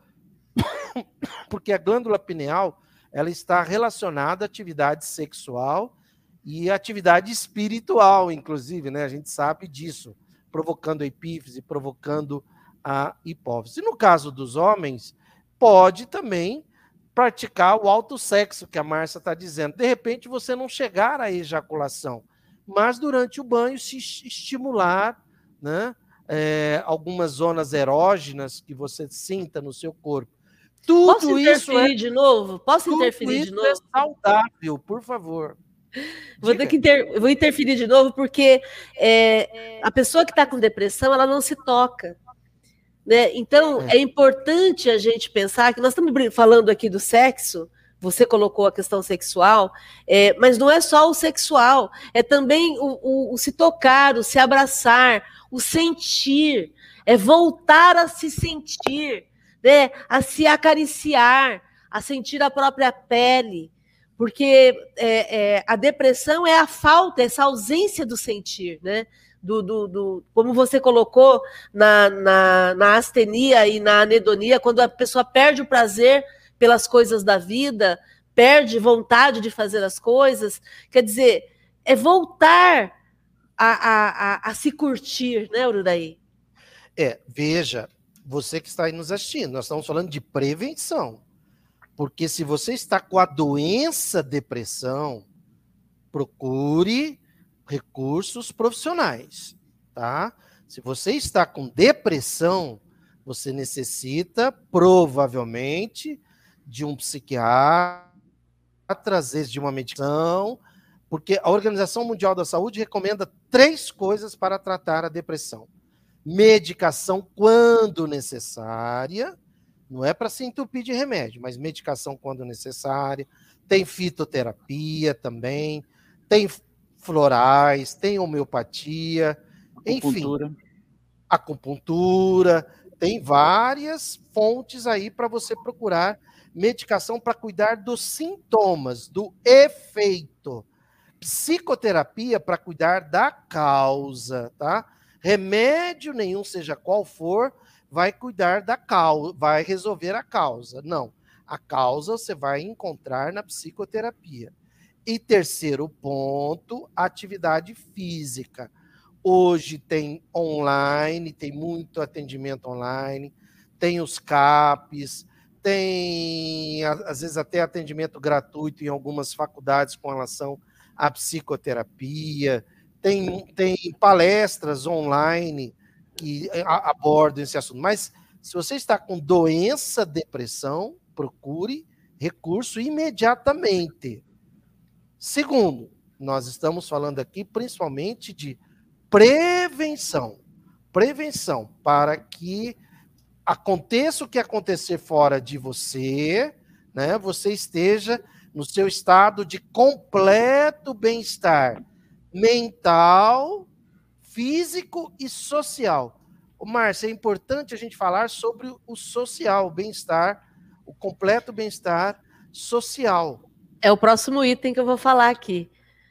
Porque a glândula pineal ela está relacionada à atividade sexual e atividade espiritual, inclusive, né? A gente sabe disso, provocando a epífise, provocando a hipófise. No caso dos homens, pode também praticar o alto sexo que a Márcia está dizendo. De repente, você não chegar à ejaculação, mas durante o banho se estimular, né? É, algumas zonas erógenas que você sinta no seu corpo. Tudo Posso interferir isso é, de novo? Posso interferir de é novo? É saudável, por favor. Vou ter que inter... vou interferir de novo porque é, a pessoa que está com depressão ela não se toca. Né? Então, é. é importante a gente pensar que nós estamos falando aqui do sexo, você colocou a questão sexual, é, mas não é só o sexual, é também o, o, o, se tocar, o se abraçar, o sentir, é voltar a se sentir, né? a se acariciar, a sentir a própria pele, porque é, é, a depressão é a falta, essa ausência do sentir, né? do, do, do, como você colocou na, na, na astenia e na anedonia, quando a pessoa perde o prazer pelas coisas da vida, perde vontade de fazer as coisas, quer dizer, é voltar a, a, a, a se curtir, né, Ururaí? É, veja, você que está aí nos assistindo, nós estamos falando de prevenção. Porque se você está com a doença depressão, procure recursos profissionais, tá? Se você está com depressão, você necessita provavelmente de um psiquiatra, às vezes de uma medicação, porque a Organização Mundial da Saúde recomenda três coisas para tratar a depressão: medicação quando necessária, não é para se entupir de remédio, mas medicação quando necessária, tem fitoterapia também, tem florais, tem homeopatia, acupuntura. enfim, acupuntura, tem várias fontes aí para você procurar medicação para cuidar dos sintomas, do efeito. Psicoterapia para cuidar da causa, tá? Remédio nenhum, seja qual for, vai cuidar da causa, vai resolver a causa. Não. A causa você vai encontrar na psicoterapia. E terceiro ponto, atividade física. Hoje tem online, tem muito atendimento online, tem os CAPs, tem às vezes até atendimento gratuito em algumas faculdades com relação à psicoterapia, tem, tem palestras online que abordam esse assunto. Mas se você está com doença, depressão, procure recurso imediatamente. Segundo, nós estamos falando aqui principalmente de prevenção. Prevenção para que aconteça o que acontecer fora de você, né? Você esteja no seu estado de completo bem-estar mental, físico e social. O Márcio, é importante a gente falar sobre o social, o bem-estar, o completo bem-estar social É o próximo item que eu vou falar aqui.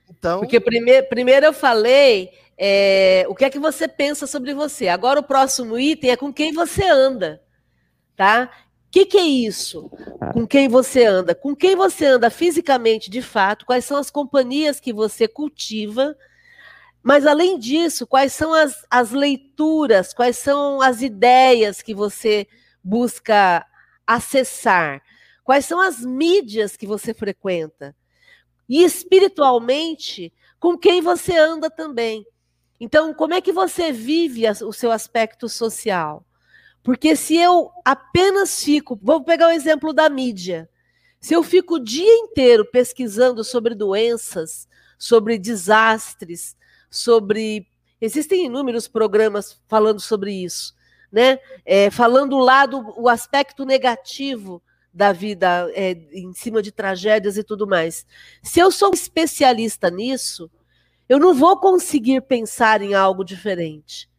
Então... Porque primeiro, primeiro eu falei é, o que é que você pensa sobre você. Agora o próximo item é com quem você anda, tá? O que, que é isso? Com quem você anda? Com quem você anda fisicamente, de fato? Quais são as companhias que você cultiva? Mas, além disso, quais são as, as leituras, quais são as ideias que você busca acessar? Quais são as mídias que você frequenta? E espiritualmente, com quem você anda também. Então, como é que você vive o seu aspecto social? Porque se eu apenas fico, vou pegar o exemplo da mídia. Se eu fico o dia inteiro pesquisando sobre doenças, sobre desastres, sobre. Existem inúmeros programas falando sobre isso, né? É, falando lá do o aspecto negativo da vida, é, em cima de tragédias e tudo mais. Se eu sou um especialista nisso, eu não vou conseguir pensar em algo diferente.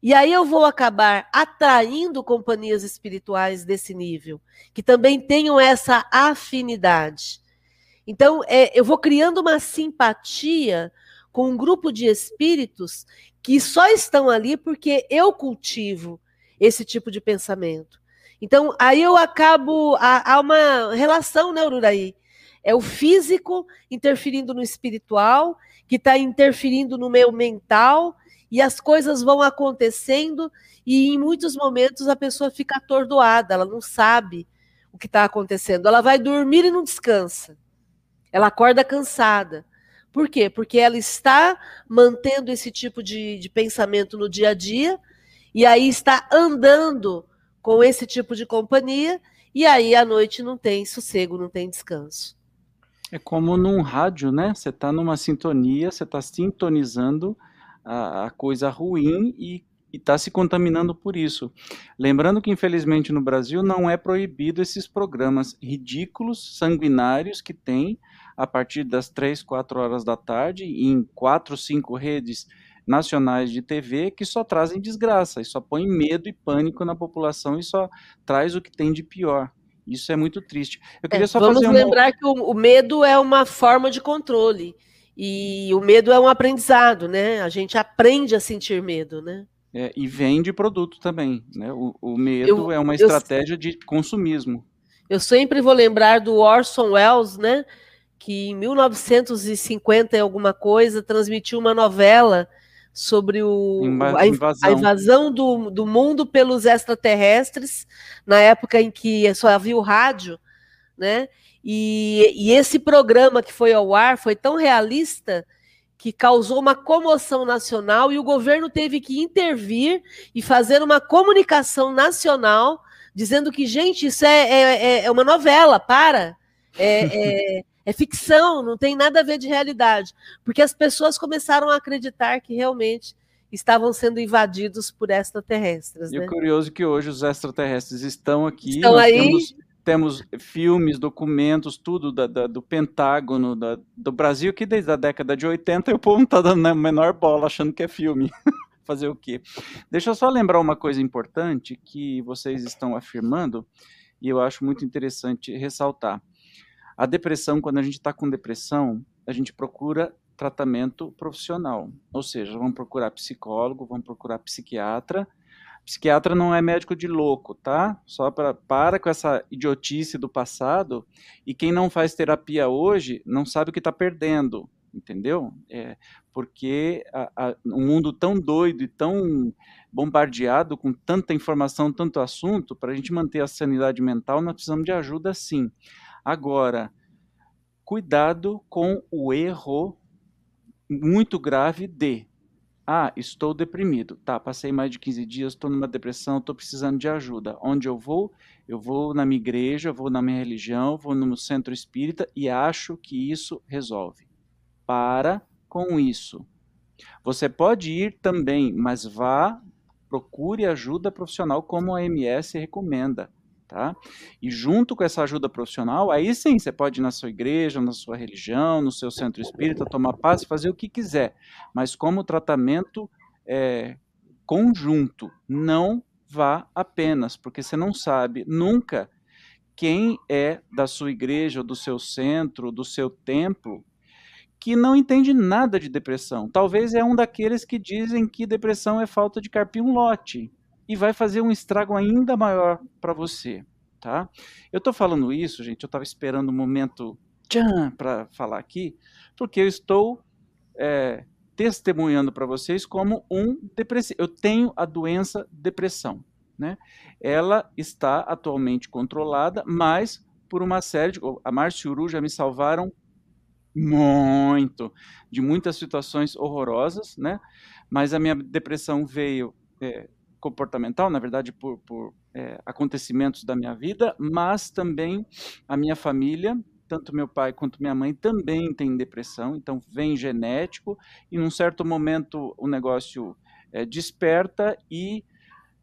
E aí eu vou acabar atraindo companhias espirituais desse nível, que também tenham essa afinidade. Então, é, eu vou criando uma simpatia com um grupo de espíritos que só estão ali porque eu cultivo esse tipo de pensamento. Então, aí eu acabo. Há, uma relação, né, Ururaí? É o físico interferindo no espiritual, que está interferindo no meu mental, e as coisas vão acontecendo e em muitos momentos a pessoa fica atordoada, ela não sabe o que está acontecendo. Ela vai dormir e não descansa. Ela acorda cansada. Por quê? Porque ela está mantendo esse tipo de, de pensamento no dia a dia e aí está andando com esse tipo de companhia e aí à noite não tem sossego, não tem descanso. É como num rádio, né? Você está numa sintonia, você está sintonizando a, a coisa ruim e está se contaminando por isso. Lembrando que, infelizmente, no Brasil não é proibido esses programas ridículos, sanguinários que tem a partir das 3, 4 horas da tarde em quatro, cinco redes nacionais de TV que só trazem desgraça e só põe medo e pânico na população e só traz o que tem de pior. Isso é muito triste. Eu queria é, só vamos lembrar uma... que o, o medo é uma forma de controle. E o medo é um aprendizado, né? A gente aprende a sentir medo, né? É, e vende produto também, né? O, o medo eu, é uma estratégia eu, de consumismo. Eu sempre vou lembrar do Orson Welles, né? Que em 1950 e alguma coisa transmitiu uma novela sobre o, a, invasão, a invasão do, do mundo pelos extraterrestres, na época em que só havia o rádio, né? E, e esse programa que foi ao ar foi tão realista que causou uma comoção nacional e o governo teve que intervir e fazer uma comunicação nacional dizendo que, gente, isso é, é, é uma novela, para. É, é, ficção, não tem nada a ver de realidade. Porque as pessoas começaram a acreditar que realmente estavam sendo invadidos por extraterrestres. E né? o curioso é que hoje os extraterrestres estão aqui. Estão aí. Temos temos filmes, documentos, tudo da, da, do Pentágono, da, do Brasil, que desde a década de 80 o povo não está dando a menor bola achando que é filme. Fazer o quê? Deixa eu só lembrar uma coisa importante que vocês estão afirmando, e eu acho muito interessante ressaltar. A depressão, quando a gente está com depressão, a gente procura tratamento profissional, ou seja, vamos procurar psicólogo, vamos procurar psiquiatra, Psiquiatra não é médico de louco, tá? Só para para com essa idiotice do passado. E quem não faz terapia hoje não sabe o que está perdendo, entendeu? É, porque a, a, um mundo tão doido e tão bombardeado com tanta informação, tanto assunto, para a gente manter a sanidade mental, nós precisamos de ajuda sim. Agora, cuidado com o erro muito grave de ah, estou deprimido. Tá, passei mais de 15 dias, estou numa depressão, estou precisando de ajuda. Onde eu vou? Eu vou na minha igreja, vou na minha religião, vou no centro espírita e acho que isso resolve. Para com isso. Você pode ir também, mas vá, procure ajuda profissional como a MS recomenda. Tá? E junto com essa ajuda profissional, aí sim você pode ir na sua igreja, na sua religião, no seu centro espírita, tomar paz, fazer o que quiser, mas como tratamento é, conjunto, não vá apenas, porque você não sabe nunca quem é da sua igreja, do seu centro, do seu templo, que não entende nada de depressão. Talvez é um daqueles que dizem que depressão é falta de carpir um lote e vai fazer um estrago ainda maior para você, tá? Eu estou falando isso, gente, eu estava esperando um momento para falar aqui, porque eu estou é, testemunhando para vocês como um depressivo. Eu tenho a doença depressão, né? Ela está atualmente controlada, mas por uma série de... A Márcia e o Uru já me salvaram muito de muitas situações horrorosas, né? Mas a minha depressão veio é, comportamental, na verdade, por, por é, acontecimentos da minha vida, mas também a minha família, tanto meu pai quanto minha mãe também tem depressão, então vem genético, e num certo momento o negócio é, desperta e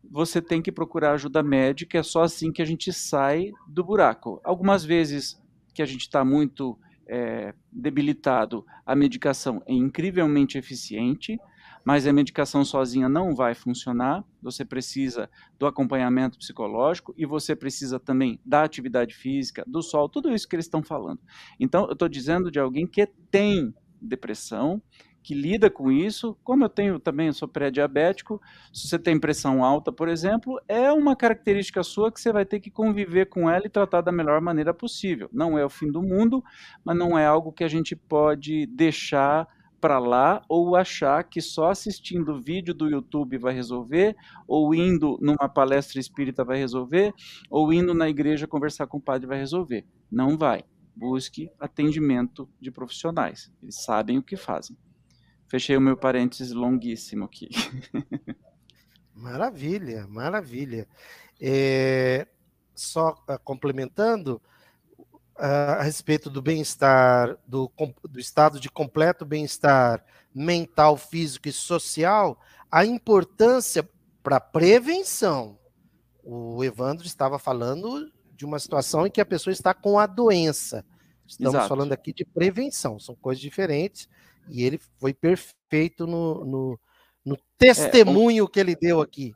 você tem que procurar ajuda médica, é só assim que a gente sai do buraco. Algumas vezes que a gente está muito é, debilitado, a medicação é incrivelmente eficiente, mas a medicação sozinha não vai funcionar. Você precisa do acompanhamento psicológico e você precisa também da atividade física, do sol, tudo isso que eles estão falando. Então, eu estou dizendo de alguém que tem depressão, que lida com isso. Como eu tenho também, eu sou pré-diabético, se você tem pressão alta, por exemplo, é uma característica sua que você vai ter que conviver com ela e tratar da melhor maneira possível. Não é o fim do mundo, mas não é algo que a gente pode deixar para lá ou achar que só assistindo vídeo do YouTube vai resolver, ou indo numa palestra espírita vai resolver, ou indo na igreja conversar com o padre vai resolver. Não vai. Busque atendimento de profissionais. Eles sabem o que fazem. Fechei o meu parênteses longuíssimo aqui. Maravilha, maravilha. É, só uh, complementando, a respeito do bem-estar, do, do estado de completo bem-estar mental, físico e social, a importância para prevenção. O Evandro estava falando de uma situação em que a pessoa está com a doença. Estamos Exato. falando aqui de prevenção, são coisas diferentes, e ele foi perfeito no, no, no testemunho é, um... que ele deu aqui.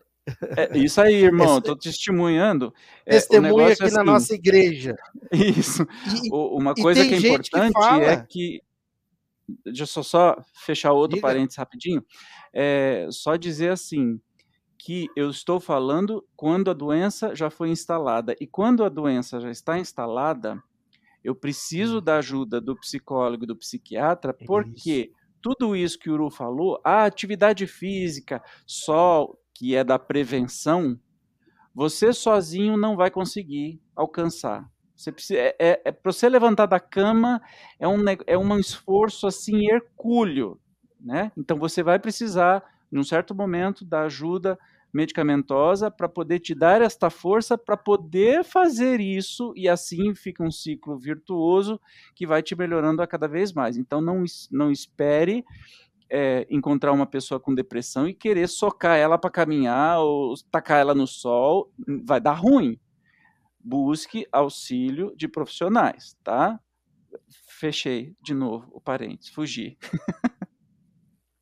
É isso aí, irmão, estou testemunhando. É, Testemunha aqui é assim, na nossa igreja. Isso. E, Uma coisa que é importante que é que. Deixa eu só, fechar outro Diga. parênteses rapidinho. É, só dizer assim, que eu estou falando quando a doença já foi instalada. E quando a doença já está instalada, eu preciso hum. da ajuda do psicólogo e do psiquiatra, porque isso. tudo isso que o Uru falou, a atividade física, sol, que é da prevenção, você sozinho não vai conseguir alcançar. Você precisa, é, é, é para você levantar da cama é um, é um esforço assim hercúleo, né? Então você vai precisar, num certo momento, da ajuda medicamentosa para poder te dar esta força para poder fazer isso e assim fica um ciclo virtuoso que vai te melhorando a cada vez mais. Então não, não espere é, encontrar uma pessoa com depressão e querer socar ela para caminhar ou tacar ela no sol, vai dar ruim. Busque auxílio de profissionais, tá? Fechei de novo o parênteses, fugi.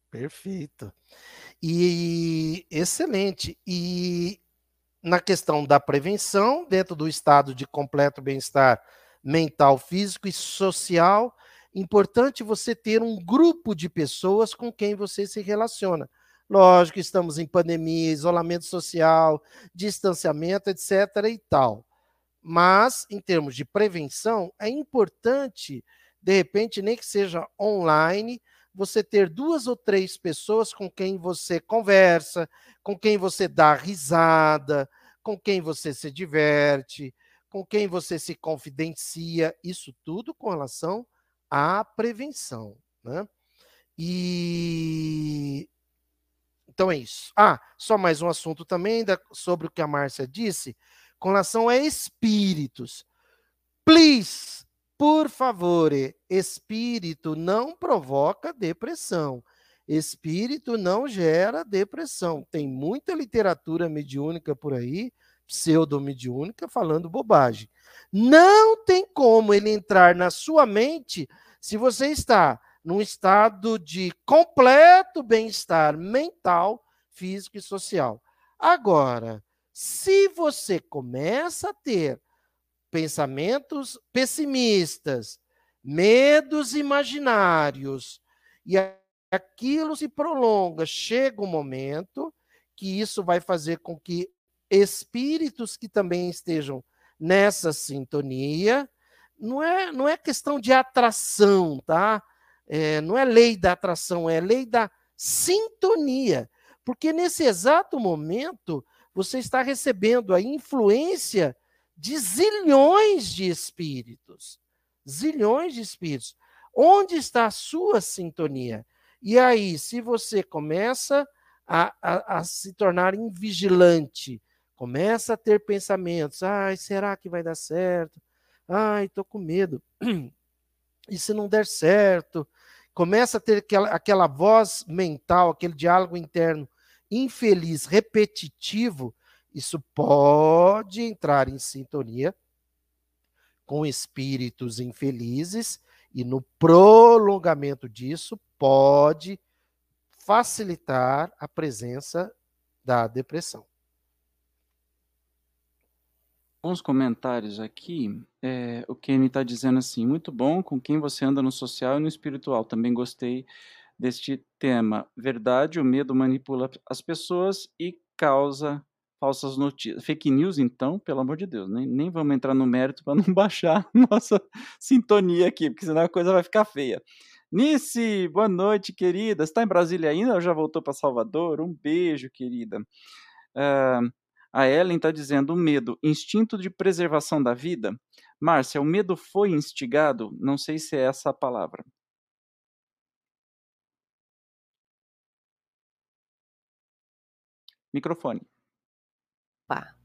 Perfeito. E excelente. E na questão da prevenção, dentro do estado de completo bem-estar mental, físico e social, importante você ter um grupo de pessoas com quem você se relaciona. Lógico, estamos em pandemia, isolamento social, distanciamento, etc. e tal. Mas, em termos de prevenção, é importante, de repente, nem que seja online, você ter duas ou três pessoas com quem você conversa, com quem você dá risada, com quem você se diverte, com quem você se confidencia, isso tudo com relação à prevenção. Né? E então é isso. Ah, só mais um assunto também da, sobre o que a Márcia disse, com relação a espíritos. Please, por favor, espírito não provoca depressão. Espírito não gera depressão. Tem muita literatura mediúnica por aí, pseudo-mediúnica, falando bobagem. Não tem como ele entrar na sua mente se você está num estado de completo bem-estar mental, físico e social. Agora, se você começa a ter pensamentos pessimistas, medos imaginários, e aquilo se prolonga, chega um momento que isso vai fazer com que espíritos que também estejam nessa sintonia, não é, não é questão de atração, tá? É, não é lei da atração, é lei da sintonia. Porque nesse exato momento, você está recebendo a influência de zilhões de espíritos. Zilhões de espíritos. Onde está a sua sintonia? E aí, se você começa a, a, a se tornar invigilante, começa a ter pensamentos: ai, será que vai dar certo? Ai, estou com medo. E se não der certo? Começa a ter aquela, aquela voz mental, aquele diálogo interno infeliz, repetitivo. Isso pode entrar em sintonia com espíritos infelizes e no prolongamento disso pode facilitar a presença da depressão. Alguns comentários aqui. É, o Kenny está dizendo assim: muito bom com quem você anda no social e no espiritual. Também gostei deste tema. Verdade, o medo manipula as pessoas e causa falsas notícias. Fake news, então, pelo amor de Deus, nem, nem vamos entrar no mérito para não baixar nossa sintonia aqui, porque senão a coisa vai ficar feia. Nice, boa noite, querida. Está em Brasília ainda ou já voltou para Salvador? Um beijo, querida. Uh, a Ellen está dizendo: o medo, instinto de preservação da vida. Márcia, o medo foi instigado? Não sei se é essa a palavra. Microfone. Pá,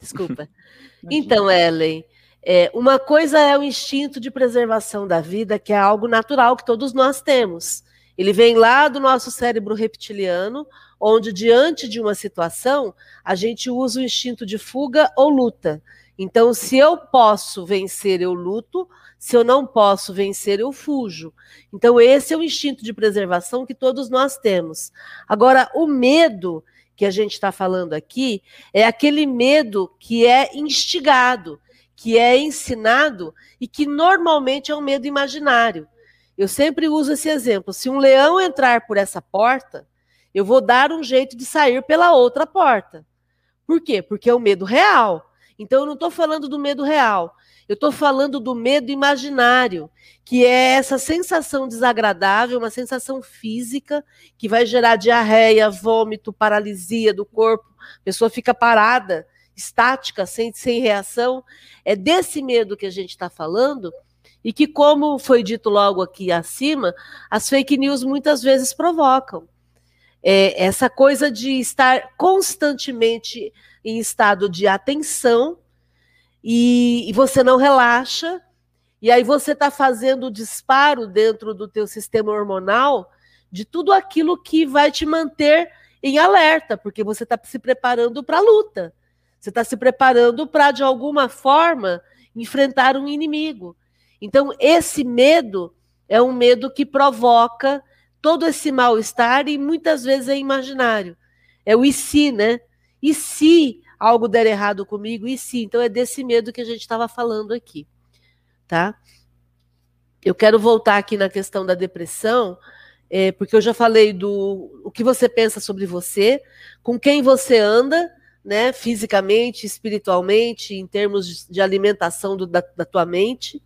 desculpa. então, Ellen, é, uma coisa é o instinto de preservação da vida, que é algo natural que todos nós temos. Ele vem lá do nosso cérebro reptiliano, onde, diante de uma situação, a gente usa o instinto de fuga ou luta. Então, se eu posso vencer, eu luto, se eu não posso vencer, eu fujo. Então, esse é o instinto de preservação que todos nós temos. Agora, o medo que a gente está falando aqui é aquele medo que é instigado que é ensinado e que normalmente é um medo imaginário. Eu sempre uso esse exemplo. Se um leão entrar por essa porta, eu vou dar um jeito de sair pela outra porta. Por quê? Porque é o medo real. Então eu não estou falando do medo real. Eu estou falando do medo imaginário, que é essa sensação desagradável, uma sensação física que vai gerar diarreia, vômito, paralisia do corpo. A pessoa fica parada estática, sem, sem reação. É desse medo que a gente está falando e que, como foi dito logo aqui acima, as fake news muitas vezes provocam. É, essa coisa de estar constantemente em estado de atenção e, e você não relaxa, e aí você está fazendo o disparo dentro do teu sistema hormonal de tudo aquilo que vai te manter em alerta, porque você está se preparando para a luta. Você está se preparando para, de alguma forma, enfrentar um inimigo. Então, esse medo é um medo que provoca todo esse mal-estar e muitas vezes é imaginário. É o e se, né? E se algo der errado comigo? E se? Então, é desse medo que a gente estava falando aqui. Tá? Eu quero voltar aqui na questão da depressão, é, porque eu já falei do o que você pensa sobre você, com quem você anda né, fisicamente, espiritualmente, em termos de alimentação do, da, da tua mente.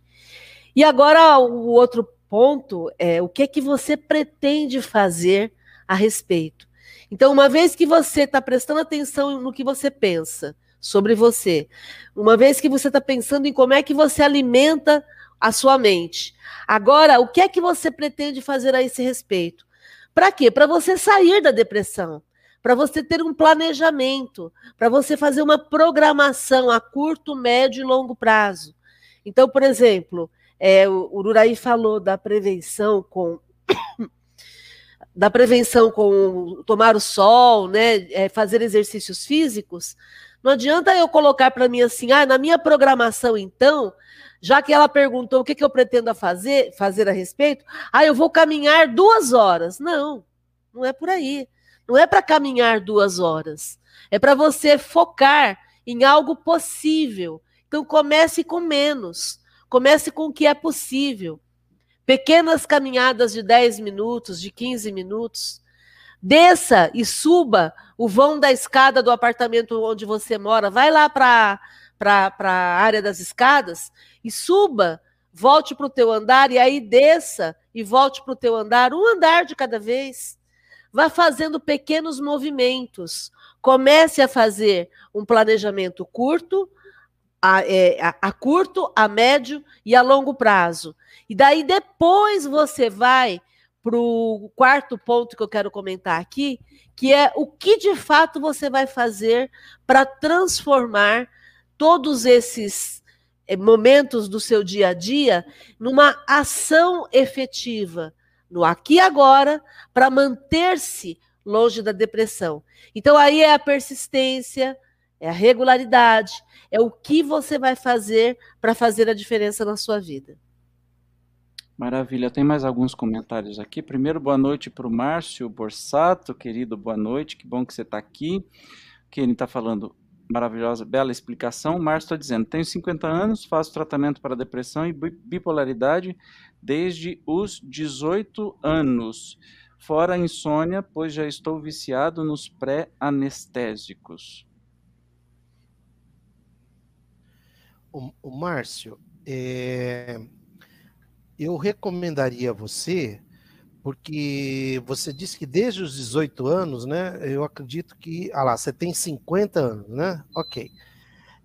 E agora o outro ponto é o que é que você pretende fazer a respeito. Então, uma vez que você está prestando atenção no que você pensa sobre você, uma vez que você está pensando em como é que você alimenta a sua mente, agora o que é que você pretende fazer a esse respeito? Para quê? Para você sair da depressão para você ter um planejamento, para você fazer uma programação a curto, médio e longo prazo. Então, por exemplo, é, o Ururaí falou da prevenção com da prevenção com tomar o sol, né, é, fazer exercícios físicos. Não adianta eu colocar para mim assim, ah, na minha programação então, já que ela perguntou o que, que eu pretendo fazer, fazer a respeito, ah, eu vou caminhar duas horas. Não, não é por aí. Não é para caminhar duas horas. É para você focar em algo possível, Então comece com menos, comece com o que é possível. Pequenas caminhadas de 10 minutos, de 15 minutos. Desça e suba o vão da escada do apartamento onde você mora. Vai lá para a área das escadas e suba, volte para o teu andar e aí desça e volte para o teu andar, um andar de cada vez. Vá fazendo pequenos movimentos. Comece a fazer um planejamento curto, a, é, a, a, curto, a médio e a longo prazo. E daí depois você vai para o quarto ponto que eu quero comentar aqui, que é o que de fato você vai fazer para transformar todos esses é, momentos do seu dia a dia numa ação efetiva, no aqui e agora, para manter-se longe da depressão. Então aí é a persistência, é a regularidade, é o que você vai fazer para fazer a diferença na sua vida. Maravilha, tem mais alguns comentários aqui. Primeiro, boa noite para o Márcio Borsato, querido, boa noite, que bom que você está aqui. Que ele está falando, maravilhosa, bela explicação. O Márcio está dizendo: tenho 50 anos, faço tratamento para depressão e bipolaridade desde os 18 anos. Fora insônia, pois já estou viciado nos pré-anestésicos. O, o Márcio, é, eu recomendaria você, porque você disse que desde os 18 anos, né? Eu acredito que. Ah lá, você tem 50 anos, né? Ok.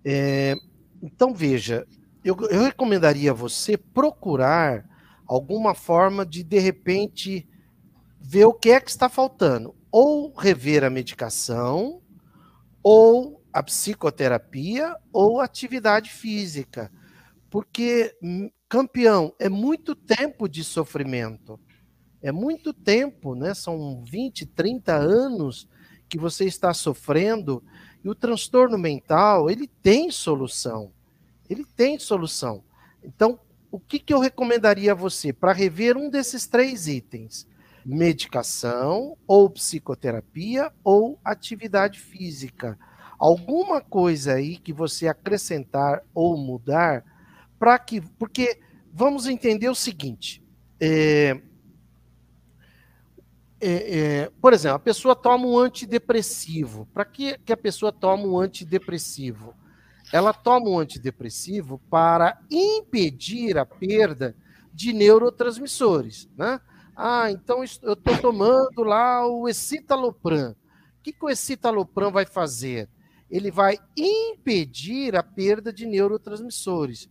É, então, veja, eu, eu recomendaria você procurar alguma forma de, de repente, ver o que é que está faltando. Ou rever a medicação, ou a psicoterapia, ou atividade física. Porque hum, Campeão, é muito tempo de sofrimento. É muito tempo, né? São 20, 30 anos que você está sofrendo e o transtorno mental, ele tem solução. Ele tem solução. Então, o que, que eu recomendaria a você para rever um desses três itens? Medicação, ou psicoterapia, ou atividade física. Alguma coisa aí que você acrescentar ou mudar para que. Porque vamos entender o seguinte. É, é, é, por exemplo, a pessoa toma um antidepressivo. Para que, que a pessoa toma um antidepressivo? Ela toma um antidepressivo para impedir a perda de neurotransmissores. Né? Ah, então eu estou tomando lá o escitalopram. O que, que o escitalopram vai fazer? Ele vai impedir a perda de neurotransmissores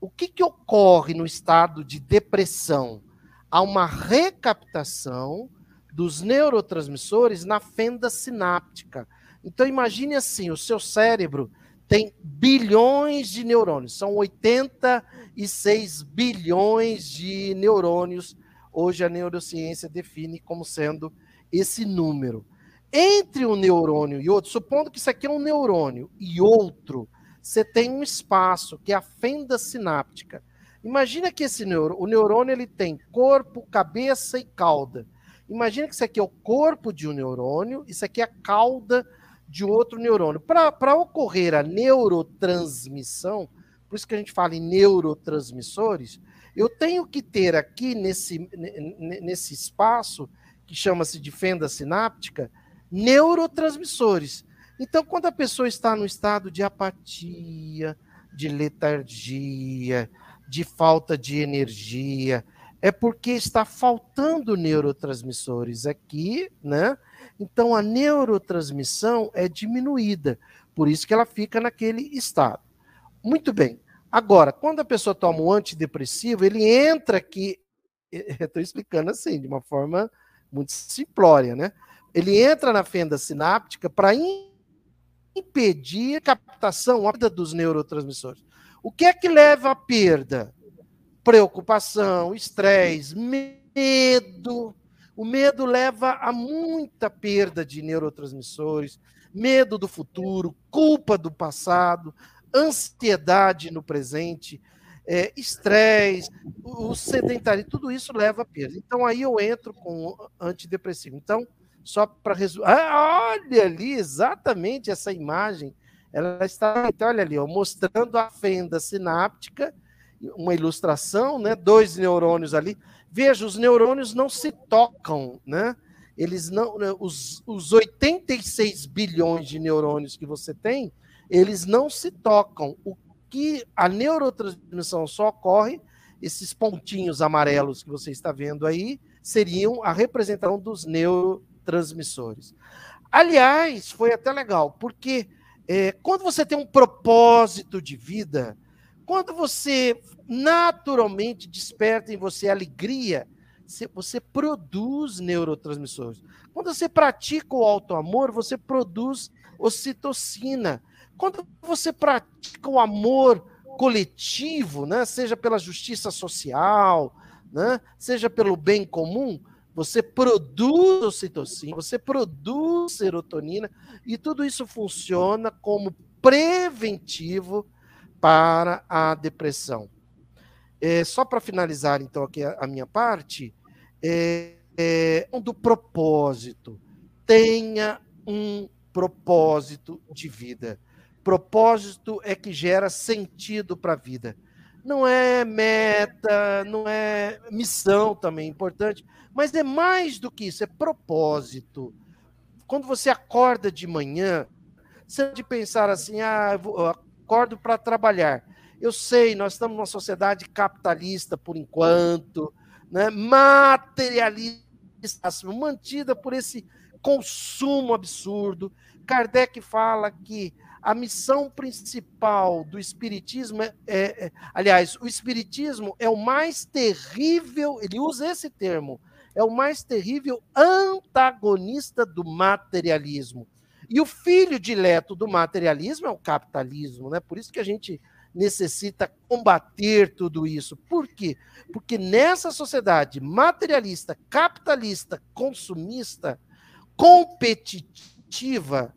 o que, que ocorre no estado de depressão? Há uma recaptação dos neurotransmissores na fenda sináptica. Então imagine assim, o seu cérebro tem bilhões de neurônios, são 86 bilhões de neurônios. Hoje a neurociência define como sendo esse número. Entre um neurônio e outro, supondo que isso aqui é um neurônio e outro, você tem um espaço, que é a fenda sináptica. Imagina que esse neurônio, o neurônio ele tem corpo, cabeça e cauda. Imagina que isso aqui é o corpo de um neurônio, isso aqui é a cauda de outro neurônio. Para ocorrer a neurotransmissão, por isso que a gente fala em neurotransmissores, eu tenho que ter aqui nesse, nesse espaço, que chama-se de fenda sináptica, neurotransmissores. Então, quando a pessoa está no estado de apatia, de letargia, de falta de energia, é porque está faltando neurotransmissores aqui, né? Então a neurotransmissão é diminuída, por isso que ela fica naquele estado. Muito bem. Agora, quando a pessoa toma um antidepressivo, ele entra aqui, estou explicando assim, de uma forma muito simplória, né? Ele entra na fenda sináptica para impedir a captação a perda dos neurotransmissores. O que é que leva à perda? Preocupação, estresse, medo. O medo leva a muita perda de neurotransmissores, medo do futuro, culpa do passado, ansiedade no presente, é, estresse, o sedentarismo, tudo isso leva a perda. Então aí eu entro com antidepressivo. Então, só para resumir. Ah, olha ali exatamente essa imagem ela está, então, olha ali, ó, mostrando a fenda sináptica, uma ilustração, né? Dois neurônios ali. Veja, os neurônios não se tocam, né? Eles não, né, os, os 86 bilhões de neurônios que você tem, eles não se tocam. O que a neurotransmissão só ocorre, esses pontinhos amarelos que você está vendo aí, seriam a representação dos neurotransmissores. Aliás, foi até legal, porque é, quando você tem um propósito de vida, quando você naturalmente desperta em você alegria, você produz neurotransmissores. Quando você pratica o auto-amor, você produz ocitocina. Quando você pratica o amor coletivo, né, seja pela justiça social, né, seja pelo bem comum, você produz ocitocina, você produz serotonina, e tudo isso funciona como preventivo para a depressão. É, só para finalizar, então, aqui a, a minha parte, é, é, do propósito. Tenha um propósito de vida. Propósito é que gera sentido para a vida. Não é meta, não é missão também importante, mas é mais do que isso, é propósito. Quando você acorda de manhã, você pode pensar assim: ah, eu acordo para trabalhar. Eu sei, nós estamos numa sociedade capitalista por enquanto, né? materialista, mantida por esse consumo absurdo. Kardec fala que a missão principal do Espiritismo é, é, é, aliás, o Espiritismo é o mais terrível, ele usa esse termo, é o mais terrível antagonista do materialismo. E o filho dileto do materialismo é o capitalismo, né? Por isso que a gente necessita combater tudo isso. Por quê? Porque nessa sociedade materialista, capitalista, consumista, competitiva,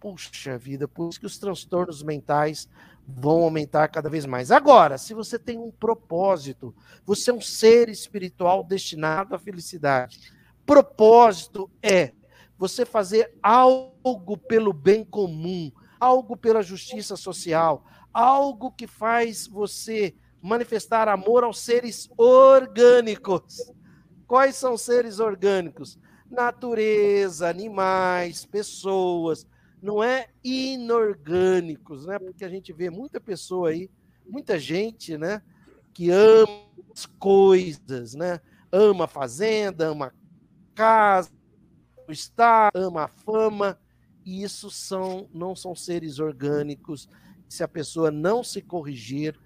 puxa vida, por isso que os transtornos mentais vão aumentar cada vez mais. Agora, se você tem um propósito, você é um ser espiritual destinado à felicidade. Propósito é você fazer algo pelo bem comum, algo pela justiça social, algo que faz você manifestar amor aos seres orgânicos. Quais são seres orgânicos? Natureza, animais, pessoas. Não é inorgânicos, né? Porque a gente vê muita pessoa aí, muita gente, né? Que ama as coisas, né? Ama a fazenda, ama a casa, o estado, ama a fama. E isso são, não são seres orgânicos se a pessoa não se corrigir,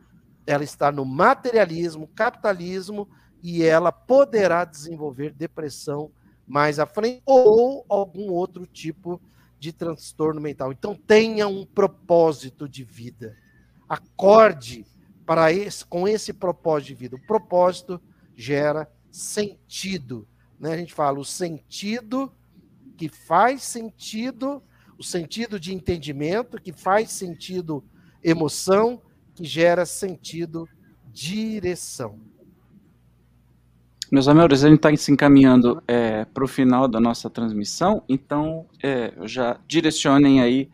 ela está no materialismo, capitalismo, e ela poderá desenvolver depressão mais à frente ou algum outro tipo de transtorno mental. Então tenha um propósito de vida. Acorde para esse, com esse propósito de vida. O propósito gera sentido. Né? A gente fala o sentido que faz sentido, o sentido de entendimento que faz sentido emoção que gera sentido, direção. Meus amigos, a gente está se encaminhando é, para o final da nossa transmissão, então é, já direcionem aí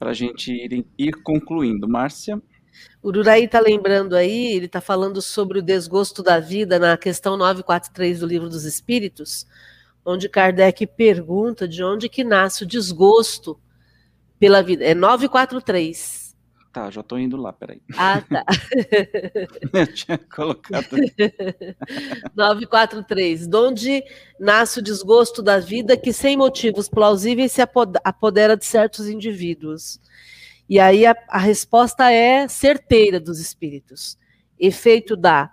para a gente ir, ir concluindo. Márcia? O Uraí está lembrando aí, ele está falando sobre o desgosto da vida na questão 943 do Livro dos Espíritos, onde Kardec pergunta de onde que nasce o desgosto pela vida. É 943. Tá, já tô indo lá, peraí. Ah, tá. Eu tinha colocado. 943. Donde nasce o desgosto da vida que, sem motivos plausíveis, se apodera de certos indivíduos. E aí a, a resposta é certeira dos espíritos. Efeito da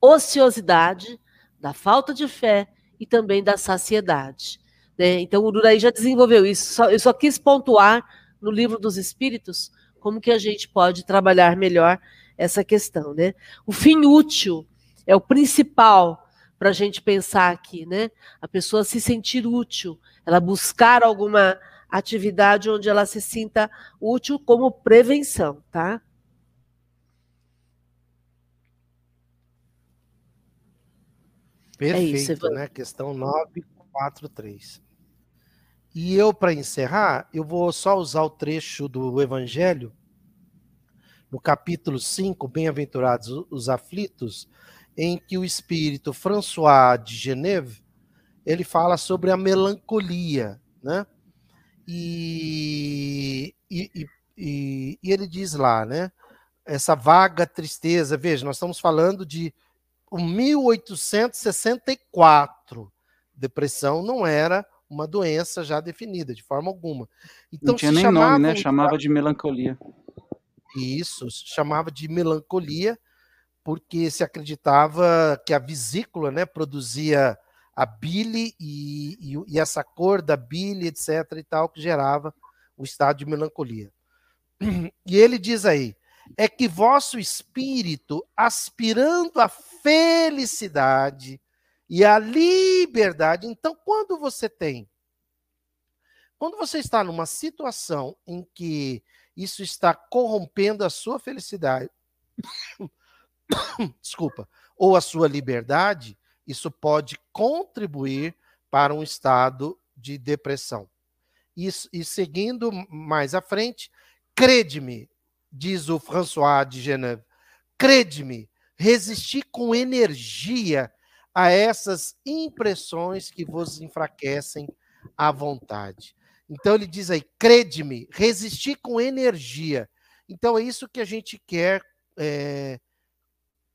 ociosidade, da falta de fé e também da saciedade. Né? Então, o Uraí já desenvolveu isso. Só, eu só quis pontuar no livro dos Espíritos como que a gente pode trabalhar melhor essa questão, né? O fim útil é o principal para a gente pensar aqui, né? A pessoa se sentir útil, ela buscar alguma atividade onde ela se sinta útil como prevenção, tá? Perfeito, é isso, né? Questão 943. E eu, para encerrar, eu vou só usar o trecho do Evangelho, no capítulo 5, Bem-aventurados os aflitos, em que o espírito François de Geneve, ele fala sobre a melancolia, né? E, e, e, e ele diz lá, né? Essa vaga tristeza, veja, nós estamos falando de 1864. Depressão não era uma doença já definida, de forma alguma. Então, não tinha nem nome, né? Chamava de melancolia. Isso, chamava de melancolia, porque se acreditava que a vesícula né, produzia a bile e, e, e, essa cor da bile, etc. e tal, que gerava o estado de melancolia. E ele diz aí: é que vosso espírito, aspirando à felicidade, e a liberdade. Então, quando você tem, quando você está numa situação em que isso está corrompendo a sua felicidade, desculpa, ou a sua liberdade, isso pode contribuir para um estado de depressão. E seguindo mais à frente, crede-me, diz o François de Geneve, crede-me, resistir com energia a essas impressões que vos enfraquecem a vontade. Então ele diz aí, crede-me, resistir com energia. Então é isso que a gente quer é,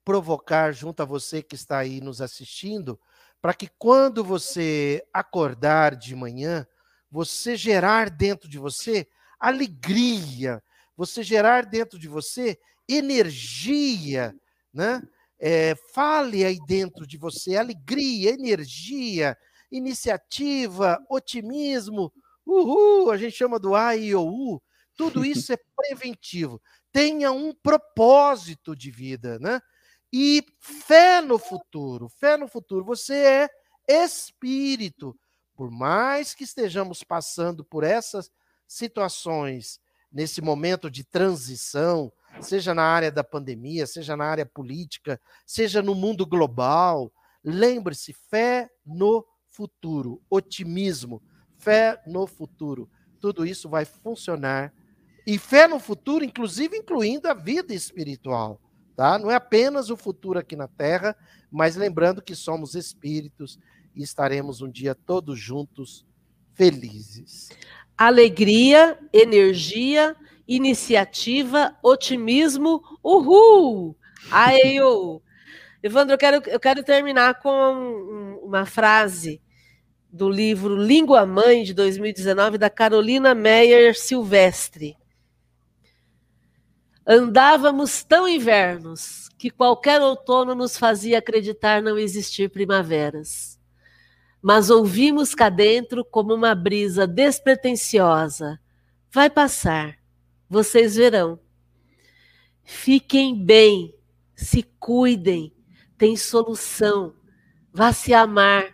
provocar junto a você que está aí nos assistindo, para que quando você acordar de manhã, você gerar dentro de você alegria, você gerar dentro de você energia, né? É, fale aí dentro de você alegria, energia, iniciativa, otimismo. Uhul, a gente chama do A e U. Tudo isso é preventivo. Tenha um propósito de vida, né? E fé no futuro. Fé no futuro. Você é espírito. Por mais que estejamos passando por essas situações nesse momento de transição, seja na área da pandemia, seja na área política, seja no mundo global. Lembre-se, fé no futuro, otimismo, fé no futuro. Tudo isso vai funcionar. E fé no futuro, inclusive incluindo a vida espiritual. Tá? Não é apenas o futuro aqui na Terra, mas lembrando que somos espíritos e estaremos um dia todos juntos felizes. Alegria, energia iniciativa, otimismo, uhul! Aio! Evandro, eu quero, eu quero terminar com uma frase do livro Língua Mãe, de 2019, da Carolina Meyer Silvestre. Andávamos tão invernos que qualquer outono nos fazia acreditar não existir primaveras. Mas ouvimos cá dentro como uma brisa despretensiosa. Vai passar vocês verão. Fiquem bem, se cuidem, tem solução. Vá se amar,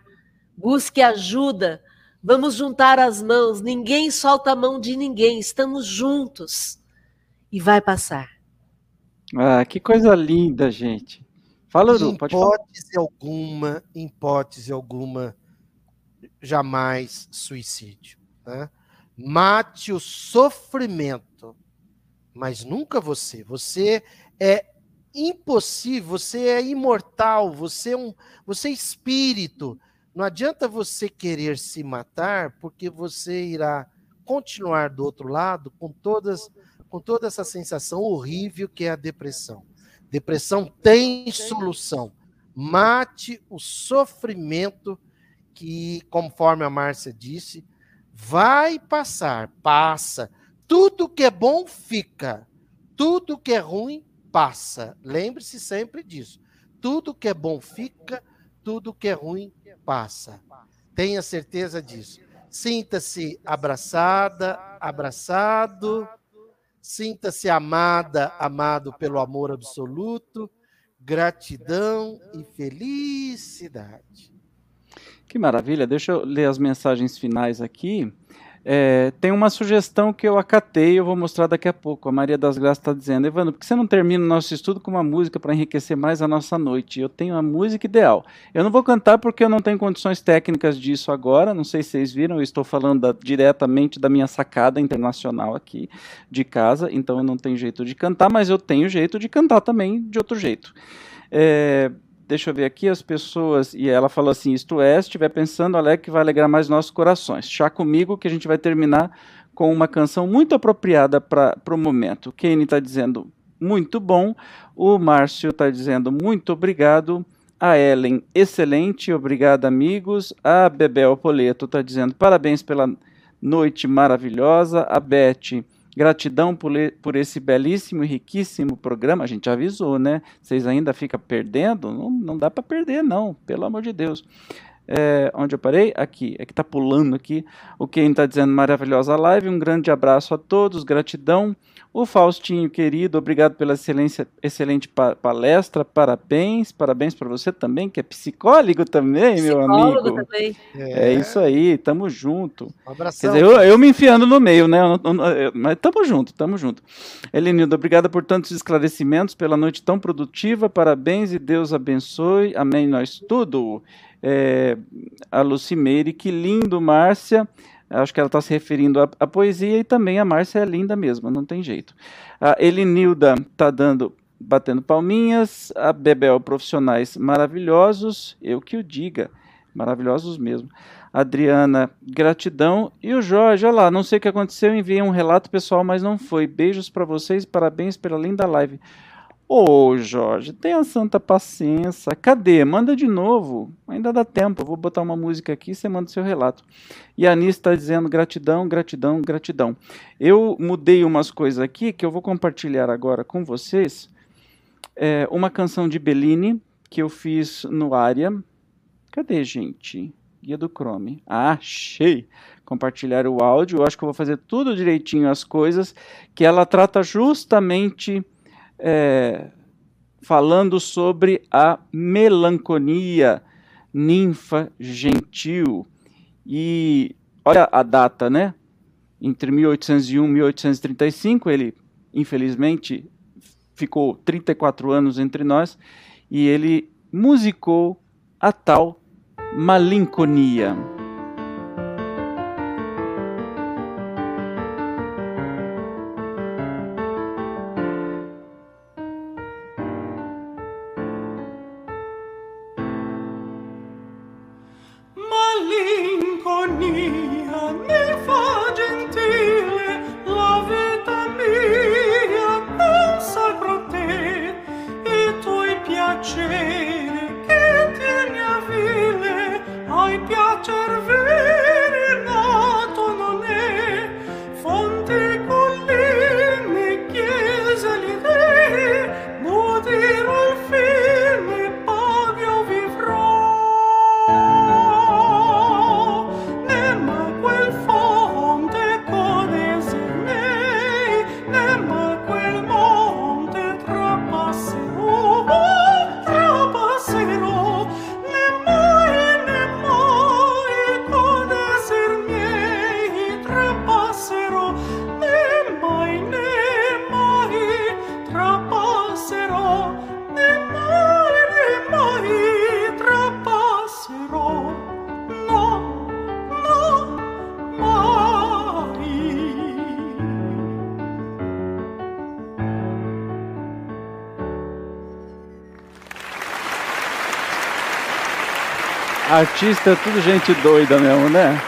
busque ajuda. Vamos juntar as mãos, ninguém solta a mão de ninguém, estamos juntos. E vai passar. Ah, que coisa linda, gente. Fala, Lu, pode falar. Hipótese alguma, hipótese alguma, jamais suicídio. Né? Mate o sofrimento mas nunca você. Você é impossível, você é imortal, você é um, você é espírito. Não adianta você querer se matar, porque você irá continuar do outro lado com todas com toda essa sensação horrível que é a depressão. Depressão tem solução. Mate o sofrimento que, conforme a Márcia disse, vai passar, passa tudo que é bom fica, tudo que é ruim passa. Lembre-se sempre disso. Tudo que é bom fica, tudo que é ruim passa. Tenha certeza disso. Sinta-se abraçada, abraçado. Sinta-se amada, amado pelo amor absoluto. Gratidão e felicidade. Que maravilha. Deixa eu ler as mensagens finais aqui. É, tem uma sugestão que eu acatei, eu vou mostrar daqui a pouco. A Maria das Graças está dizendo: Evandro, por que você não termina o nosso estudo com uma música para enriquecer mais a nossa noite? Eu tenho a música ideal. Eu não vou cantar porque eu não tenho condições técnicas disso agora. Não sei se vocês viram, eu estou falando da, diretamente da minha sacada internacional aqui de casa, então eu não tenho jeito de cantar, mas eu tenho jeito de cantar também de outro jeito. É, deixa eu ver aqui, as pessoas, e ela falou assim, isto é, se estiver pensando, alegre que vai alegrar mais nossos corações. Chá comigo que a gente vai terminar com uma canção muito apropriada para o momento. O Kenny está dizendo muito bom, o Márcio está dizendo muito obrigado, a Ellen, excelente, obrigado amigos, a Bebel Poleto está dizendo parabéns pela noite maravilhosa, a Beth Gratidão por, por, esse belíssimo e riquíssimo programa. A gente avisou, né? Vocês ainda ficam perdendo? Não, não dá para perder, não, pelo amor de Deus. É, onde eu parei? Aqui, é que está pulando aqui. O Ken está dizendo maravilhosa live. Um grande abraço a todos, gratidão. O Faustinho, querido, obrigado pela excelente palestra, parabéns, parabéns para você também, que é psicólogo também, psicólogo meu amigo. Também. É. é isso aí, tamo junto. Um abração. Quer dizer, eu, eu, me enfiando no meio, né? Mas tamo junto, tamo junto. Elenildo, obrigada por tantos esclarecimentos, pela noite tão produtiva, parabéns e Deus abençoe. Amém, nós tudo. É, a Lucimeire, que lindo, Márcia. Acho que ela está se referindo à, à, poesia e também a Márcia é linda mesmo, não tem jeito. A Elinilda está dando, batendo palminhas. A Bebel, profissionais maravilhosos, eu que o diga, maravilhosos mesmo. Adriana, gratidão. E o Jorge, olha lá, não sei o que aconteceu, enviei um relato pessoal, mas não foi. Beijos para vocês, parabéns pela linda live. Ô, Jorge, tenha santa paciência. Cadê? Manda de novo. Ainda dá tempo. Eu vou botar uma música aqui e você manda seu relato. E a Anis está dizendo gratidão, gratidão, gratidão. Eu mudei umas coisas aqui que eu vou compartilhar agora com vocês. É uma canção de Bellini que eu fiz no Área. Cadê, gente? Guia do Chrome. Achei! Compartilhar o áudio. Eu acho que eu vou fazer tudo direitinho as coisas que ela trata justamente é, falando sobre a melancolia, ninfa gentil. E olha a data, né? Entre 1801 e 1835, ele infelizmente ficou 34 anos entre nós e ele musicou a tal malinconia. Artista é tudo gente doida mesmo, né?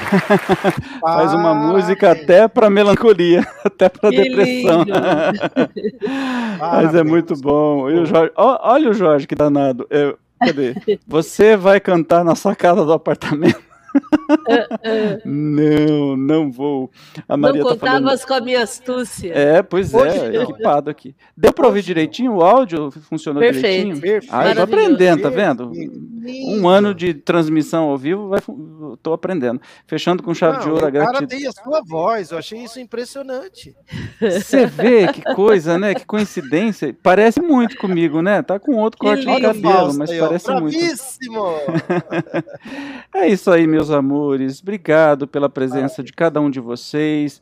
Faz uma música até para melancolia, até para depressão. Mas é muito bom. E o Jorge, olha o Jorge que danado. Eu, cadê? Você vai cantar na sacada do apartamento? Não, não vou. A Maria não contavas tá falando... com a minha astúcia. É, pois é, equipado aqui. Deu para ouvir direitinho? O áudio funcionou Perfeito. direitinho? Perfeito. Ah, eu tô aprendendo, tá vendo? Um ano de transmissão ao vivo, vai, tô aprendendo. Fechando com chave não, de ouro a gratidão. O cara tem a sua voz, eu achei isso impressionante. Você vê que coisa, né? Que coincidência. Parece muito comigo, né? Tá com outro corte de cabelo, mas parece muito. é isso aí, meu meus amores. Obrigado pela presença de cada um de vocês.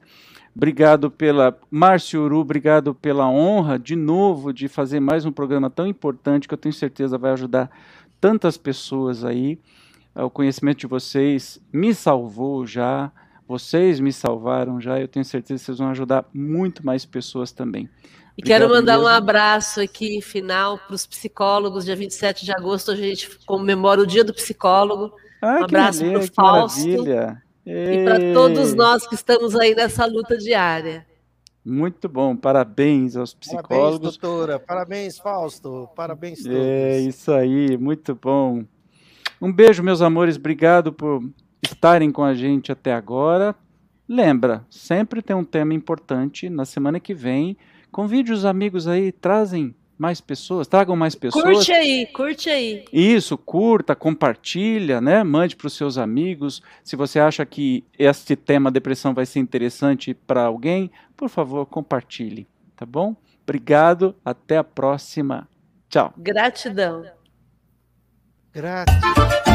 Obrigado pela Márcio Uru, obrigado pela honra de novo de fazer mais um programa tão importante que eu tenho certeza vai ajudar tantas pessoas aí. O conhecimento de vocês me salvou já, vocês me salvaram já. Eu tenho certeza que vocês vão ajudar muito mais pessoas também. E quero mandar mesmo. um abraço aqui final para os psicólogos. Dia 27 de agosto a gente comemora o Dia do Psicólogo. Ah, um abraço para o Fausto. Maravilha. E para todos nós que estamos aí nessa luta diária. Muito bom, parabéns aos psicólogos. Parabéns, doutora. Parabéns, Fausto. Parabéns todos. É isso aí, muito bom. Um beijo, meus amores. Obrigado por estarem com a gente até agora. Lembra, sempre tem um tema importante. Na semana que vem Convide os amigos aí, trazem mais pessoas, tragam mais pessoas. Curte aí, curte aí. Isso, curta, compartilha, né? Mande para os seus amigos. Se você acha que este tema depressão vai ser interessante para alguém, por favor, compartilhe, tá bom? Obrigado, até a próxima. Tchau. Gratidão. Gratidão.